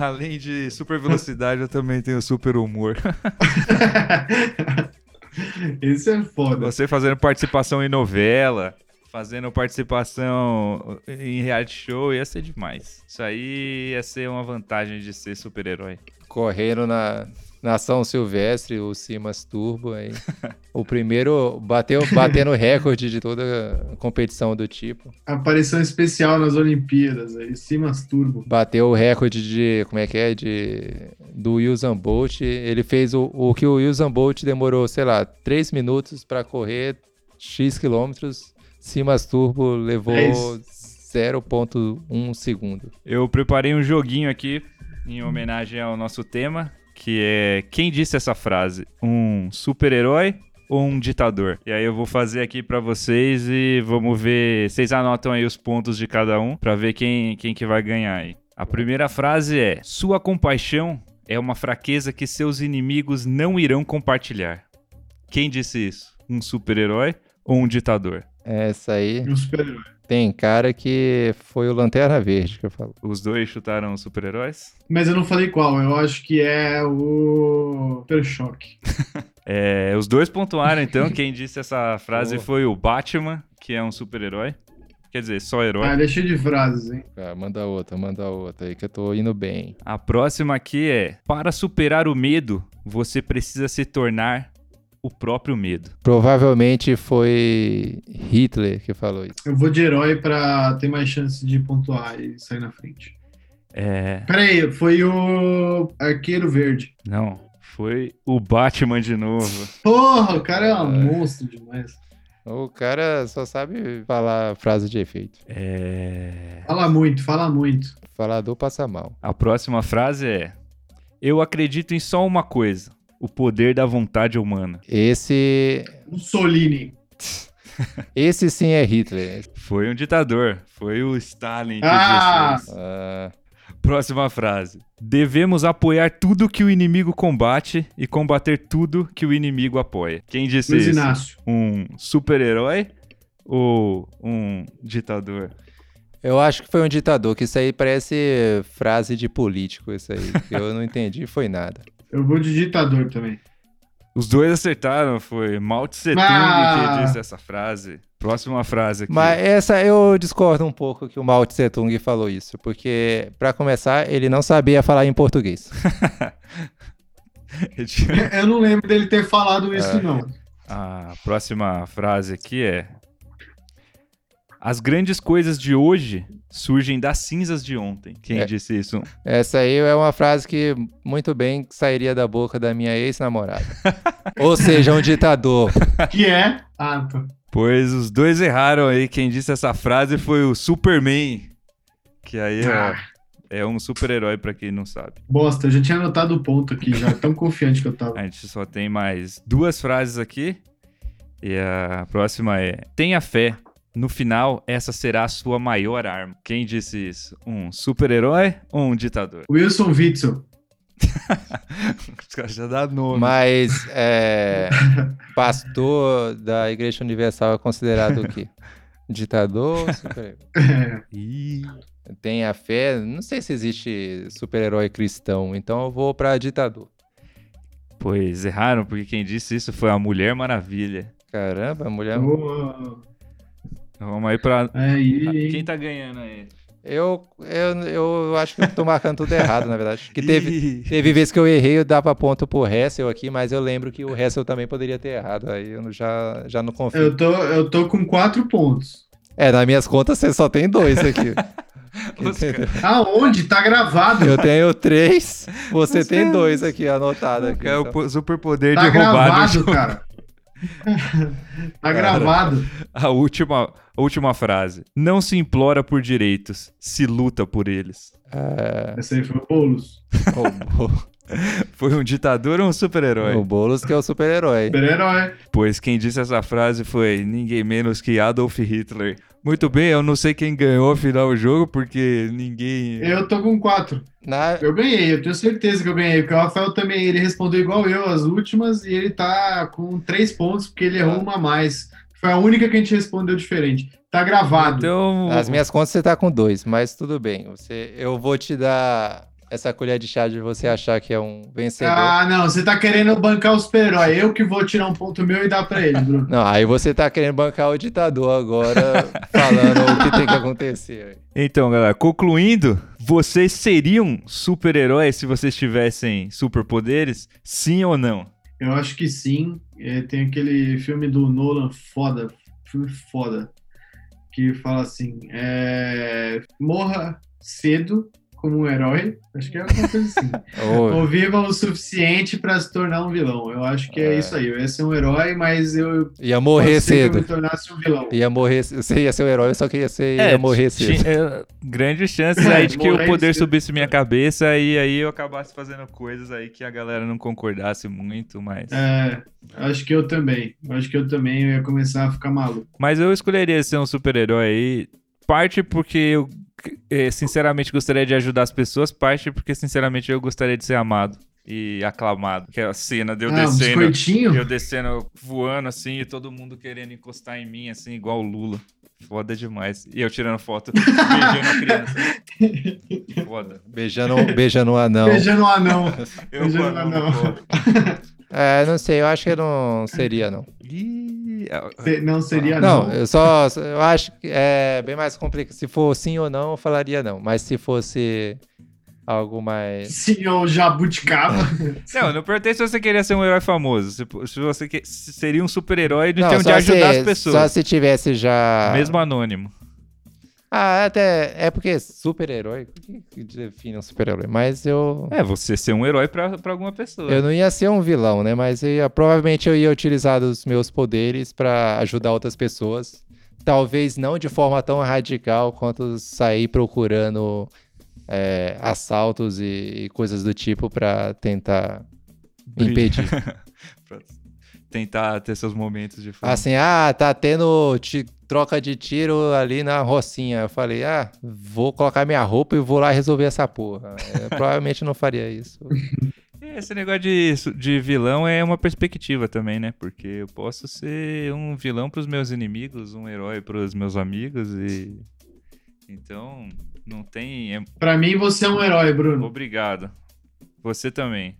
Além de super velocidade, eu também tenho super humor.
Isso é foda.
Você fazendo participação em novela, fazendo participação em reality show, ia ser demais. Isso aí ia ser uma vantagem de ser super-herói.
Correndo na, na São Silvestre, o Simas Turbo aí. o primeiro bateu batendo recorde de toda a competição do tipo.
Aparição especial nas Olimpíadas. Aí, Simas Turbo.
Bateu o recorde de, como é que é, de do Usain Bolt. Ele fez o, o que o Usain Bolt demorou, sei lá, 3 minutos para correr X quilômetros. Simas Turbo levou
É isso.
0.1 segundo.
Eu preparei um joguinho aqui em homenagem ao nosso tema, que é quem disse essa frase? Um super-herói ou um ditador? E aí eu vou fazer aqui pra vocês e vamos ver, vocês anotam aí os pontos de cada um pra ver quem quem que vai ganhar aí. A primeira frase é: Sua compaixão é uma fraqueza que seus inimigos não irão compartilhar. Quem disse isso? Um super-herói ou um ditador?
Essa aí
Um super-herói.
Tem cara que foi o Lanterna Verde que eu falo.
Os dois chutaram super-heróis?
Mas eu não falei qual. Eu acho que é o Super Choque.
É, os dois pontuaram, então. Quem disse essa frase foi o Batman, que é um super-herói. Quer dizer, só herói.
Ah, ele é cheio de frases, hein?
Ah, manda outra, manda outra aí que eu tô indo bem.
A próxima aqui é: Para superar o medo, você precisa se tornar o próprio medo.
Provavelmente foi Hitler que falou isso.
Eu vou de herói pra ter mais chance de pontuar e sair na frente.
É.
Peraí, foi o Arqueiro Verde.
Não, foi o Batman de novo.
Porra, o cara é um monstro demais.
O cara só sabe falar frase de efeito.
É.
Fala muito, fala muito.
Falador passa mal.
A próxima frase é: Eu acredito em só uma coisa: o poder da vontade humana.
Esse,
Mussolini.
esse sim é Hitler.
Foi um ditador. Foi o Stalin que
Ah!
disse isso.
Ah,
Próxima frase. Devemos apoiar tudo que o inimigo combate e combater tudo que o inimigo apoia. Quem disse
Luiz
isso?
Inácio.
Um super-herói ou um ditador?
eu acho que foi um ditador, que isso aí parece frase de político, isso aí. que eu não entendi, foi nada.
Eu vou de ditador também.
Os dois acertaram, foi Mao Tse Tung
Ah!
que disse essa frase. Próxima frase aqui.
Mas essa eu discordo um pouco que o Mao Tse Tung falou isso, porque, pra começar, ele não sabia falar em português.
Eu não lembro dele ter falado isso, não.
A próxima frase aqui é: As grandes coisas de hoje surgem das cinzas de ontem. Quem
É.
disse isso?
Essa aí é uma frase que muito bem sairia da boca da minha ex-namorada. Ou seja, um ditador.
Que é. Ah, tá.
Pois os dois erraram aí. Quem disse essa frase foi o Superman. Que aí
Ah,
é, é um super-herói, pra quem não sabe.
bosta, eu já tinha anotado o ponto aqui, já tão confiante que eu tava.
A gente só tem mais duas frases aqui. E a próxima é: Tenha fé. No final, essa será a sua maior arma. Quem disse isso? Um super-herói ou um ditador?
Wilson Witzel.
Os caras já dão nome.
Mas é, pastor da Igreja Universal é considerado o quê? Ditador? super-
É,
Tem a fé? Não sei se existe super-herói cristão, então eu vou pra ditador.
Pois erraram, porque quem disse isso foi a Mulher Maravilha.
Caramba, a mulher.
boa.
Vamos aí pra.
Aí,
Quem tá ganhando aí?
Eu, eu, eu acho que eu tô marcando tudo errado, na verdade. Que teve, teve vezes que eu errei, eu dava ponto pro Hessel aqui, mas eu lembro que o Hessel também poderia ter errado. Aí eu já, já não confio.
eu tô, eu tô com quatro pontos.
É, nas minhas contas você só tem dois aqui.
Aonde? Tá gravado.
Eu tenho três, você
Os
tem
caras-
dois aqui anotado aqui.
É o
então.
po- superpoder
Tá
de roubar no
gravado, cara. tá gravado.
A última, a última frase. Não se implora por direitos, se luta por eles.
É,
Essa aí foi o Boulos.
o, Bo-
Foi um ditador ou um super-herói?
o Boulos que é o super-herói.
Super-herói.
Pois quem disse essa frase foi ninguém menos que Adolf Hitler. Muito bem, eu não sei quem ganhou afinal o jogo, porque ninguém.
Eu tô com quatro.
Na,
Eu ganhei, eu tenho certeza que eu ganhei. Porque o Rafael também, ele respondeu igual eu as últimas e ele tá com três pontos porque ele errou uma a mais. Foi a única que a gente respondeu diferente. Tá gravado.
Então.
Nas minhas contas você tá com dois, mas tudo bem. Você, eu vou te dar essa colher de chá de você achar que é um vencedor.
Ah, não, você tá querendo bancar o super-herói. Eu que vou tirar um ponto meu e dar pra ele, Bruno.
Não, aí você tá querendo bancar o ditador agora, falando o que tem que acontecer.
Então, galera, concluindo, vocês seriam super-heróis se vocês tivessem superpoderes? Sim ou não?
Eu acho que sim. É, tem aquele filme do Nolan foda, filme foda, que fala assim: é, morra cedo como um herói. Acho que é alguma coisa assim. Ou viva o suficiente pra se tornar um vilão. Eu acho que é,
É.
isso aí. Eu ia ser um herói, mas eu
ia morrer
que eu
cedo.
me tornasse um vilão.
Ia morrer, você ia ser o herói, só que ia, ser, ia morrer cedo.
tinha- é, grandes chances aí de que o poder
cedo.
subisse minha cabeça e aí eu acabasse fazendo coisas aí que a galera não concordasse muito, mas.
É, acho que eu também. Acho que eu também ia começar a ficar maluco.
Mas eu escolheria ser um super-herói aí. Parte porque eu, sinceramente, gostaria de ajudar as pessoas. Parte porque, sinceramente, eu gostaria de ser amado e aclamado. Que é a cena de eu
ah, um
descendo.
biscoitinho?
Eu descendo, voando assim, e todo mundo querendo encostar em mim, assim, igual o Lula. Foda demais. E eu tirando foto, beijando a criança. Foda.
Beijando, beijando um anão.
Beijando um anão.
Eu
Beijando um
mão
anão.
É, não sei, eu acho que não seria, não.
Ih,
Se- Não seria
Não,
não.
eu só. Eu acho que é bem mais complicado. Se for sim ou não, eu falaria não. Mas se fosse algo mais.
Senhor Jabuticaba.
Não, não perguntei se você queria ser um herói famoso. Se, se você que- se seria um super-herói de,
Não,
então, de
só
ajudar
se-
as pessoas.
Só se tivesse já.
Mesmo anônimo.
Ah, até. É porque super-herói. O que, que define um super-herói? Mas eu.
É, você ser um herói pra, pra alguma pessoa.
Eu não ia ser um vilão, né? Mas eu ia- provavelmente eu ia utilizar os meus poderes pra ajudar outras pessoas. Talvez não de forma tão radical quanto sair procurando é, assaltos e, e coisas do tipo pra tentar impedir.
Pra tentar ter seus momentos de fama.
Assim, ah, tá tendo troca de tiro ali na Rocinha. Eu falei, ah, vou colocar minha roupa e vou lá resolver essa porra. Eu provavelmente não faria isso.
E Esse negócio de, de vilão é uma perspectiva também, né? Porque eu posso ser um vilão pros meus inimigos, um herói pros meus amigos e. Então, não tem. É...
Pra mim, você é um herói, Bruno.
Obrigado. Você também.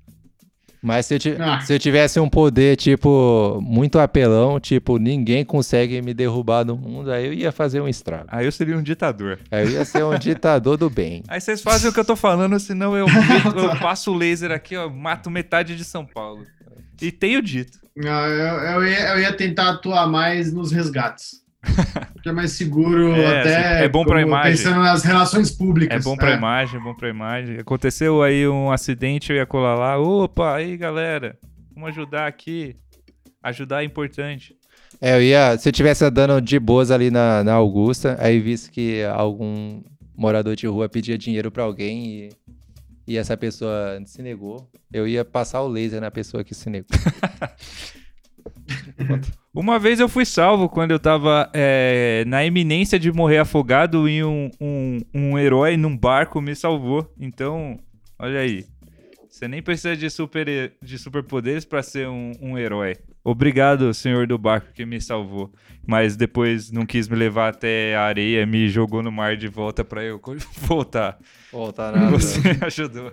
Mas se eu,
Ah.
se eu tivesse um poder, tipo, muito apelão, tipo, ninguém consegue me derrubar no mundo, aí eu ia fazer um estrago.
Aí eu seria um ditador.
Aí eu ia ser um ditador do bem.
Aí vocês fazem o que eu tô falando, senão eu, meto- eu passo o laser aqui, ó, mato metade de São Paulo. E tenho dito.
Eu, eu, ia, eu ia tentar atuar mais nos resgates. Que é mais seguro,
É,
até
é bom pra
como
imagem.
pensando nas relações
É
públicas.
bom pra imagem, é bom pra imagem. Aconteceu aí um acidente, eu ia colar lá. Opa, aí galera, vamos ajudar aqui. Ajudar é importante.
É, eu ia. Se eu tivesse andando de boas ali na, na Augusta, aí visse que algum morador de rua pedia dinheiro pra alguém e, e essa pessoa se negou, eu ia passar o laser na pessoa que se negou.
Uma vez eu fui salvo quando eu tava é, na iminência de morrer afogado e um, um, um herói num barco me salvou. Então, olha aí. Você nem precisa de, super, de superpoderes pra ser um, um herói. Obrigado, senhor do barco, que me salvou. Mas depois não quis me levar até a areia, me jogou no mar de volta pra eu voltar.
Volta nada.
Você ajudou.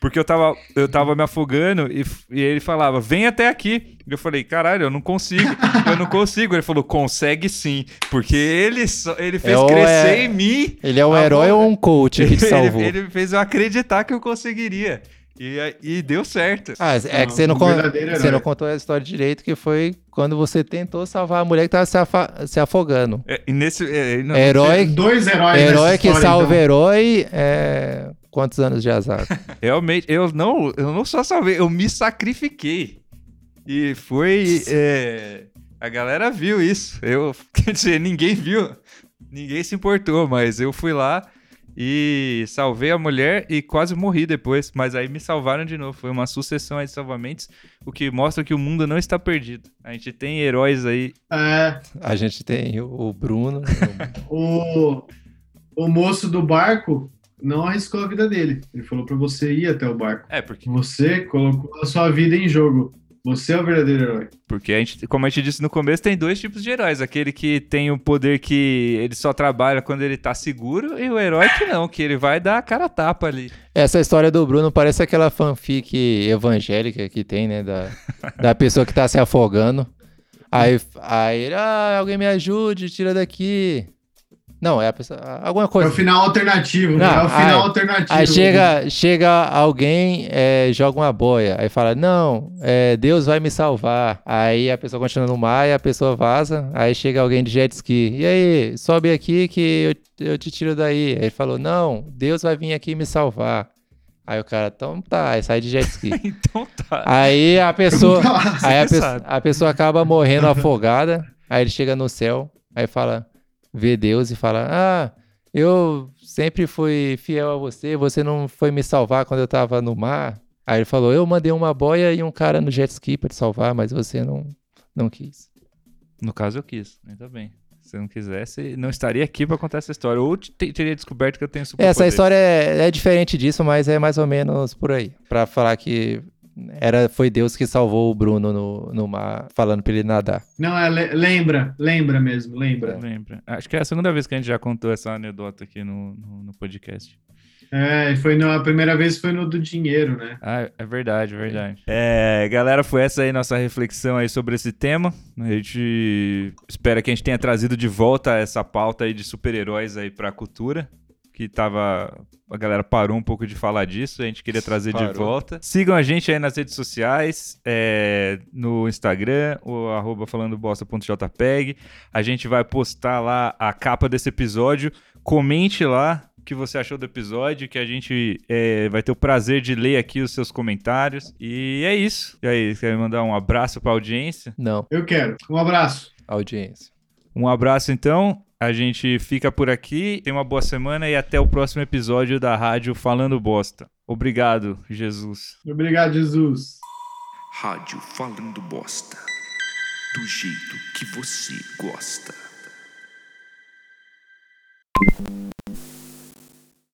Porque eu tava, eu tava me afogando e, e ele falava, vem até aqui. Eu falei, caralho, eu não consigo, eu não consigo. Ele falou, consegue sim. Porque ele, só, ele fez
ou
crescer
é-
em mim.
Ele é um herói ou um coach que te
Ele-
salvou?
Ele, ele fez eu acreditar que eu conseguiria. E, e deu certo.
Ah, é
Não,
que você não,
um
con- você não contou a história direito, que foi quando você tentou salvar a mulher que tava se, afa- se afogando.
É, e nesse, é, não,
herói
Dois heróis
herói
nessa
que
história,
salva
então.
herói, é... quantos anos de azar?
Realmente, eu não, eu não só salvei, eu me sacrifiquei. E foi. é, a galera viu isso. Eu, quer dizer, ninguém viu. Ninguém se importou, mas eu fui lá e salvei a mulher e quase morri depois. Mas aí me salvaram de novo. Foi uma sucessão aí de salvamentos, o que mostra que o mundo não está perdido. A gente tem heróis aí.
É,
A gente tem o Bruno.
o, o moço do barco não arriscou a vida dele. Ele falou pra você ir até o barco.
É, porque,
Você colocou a sua vida em jogo. Você é o verdadeiro herói.
porque a gente, como a gente disse no começo, tem dois tipos de heróis. Aquele que tem o poder que ele só trabalha quando ele tá seguro, e o herói que não, que ele vai dar a cara a tapa ali.
Essa história do Bruno parece aquela fanfic evangélica que tem, né? Da, da pessoa que tá se afogando. Aí, aí ele, ah, alguém me ajude, tira daqui. Não, é a pessoa. Alguma
É
coisa.
o final alternativo.
Não,
né? é o final
aí-
alternativo.
Aí chega, chega alguém, é, joga uma boia, aí fala, não, é, Deus vai me salvar. Aí a pessoa continua no mar e a pessoa vaza, aí chega alguém de jet ski. E aí, sobe aqui que eu, eu te tiro daí. Aí ele falou, não, Deus vai vir aqui me salvar. Aí o cara, então tá, aí sai de jet ski.
Então tá.
aí a pessoa,
Nossa,
aí a, pe- a pessoa acaba morrendo afogada, aí ele chega no céu, aí fala, vê Deus e fala, ah, eu sempre fui fiel a você, você não foi me salvar quando eu tava no mar. Aí ele falou, eu mandei uma boia e um cara no jet ski pra te salvar, mas você não, não quis.
No caso, eu quis. Ainda bem. Se eu não quisesse, não estaria aqui pra contar essa história. Ou te- teria descoberto que eu tenho super
Essa história é, é diferente disso, mas é mais ou menos por aí. Pra falar que era, foi Deus que salvou o Bruno no, no mar, falando pra ele nadar.
Não, é, le- lembra, lembra mesmo, lembra.
Lembra. Acho que é a segunda vez que a gente já contou essa anedota aqui no, no, no podcast.
É, e foi no, a primeira vez foi no do dinheiro, né?
Ah, é verdade, é verdade. É, galera, foi essa aí nossa reflexão aí sobre esse tema. A gente espera que a gente tenha trazido de volta essa pauta aí de super-heróis aí pra cultura. Que tava. A galera parou um pouco de falar disso, a gente queria trazer de
Parou.
volta. Sigam a gente aí nas redes sociais, é, no Instagram, o arroba falandobosta.jpg. A gente vai postar lá a capa desse episódio. Comente lá o que você achou do episódio, que a gente é, vai ter o prazer de ler aqui os seus comentários. E é isso. E aí, quer mandar um abraço pra audiência?
Não,
Eu quero. Um abraço.
audiência.
Um abraço então. A gente fica por aqui, tem uma boa semana e até o próximo episódio da Rádio Falando Bosta. Obrigado, Jesus.
Obrigado, Jesus.
Rádio Falando Bosta. Do jeito que você gosta.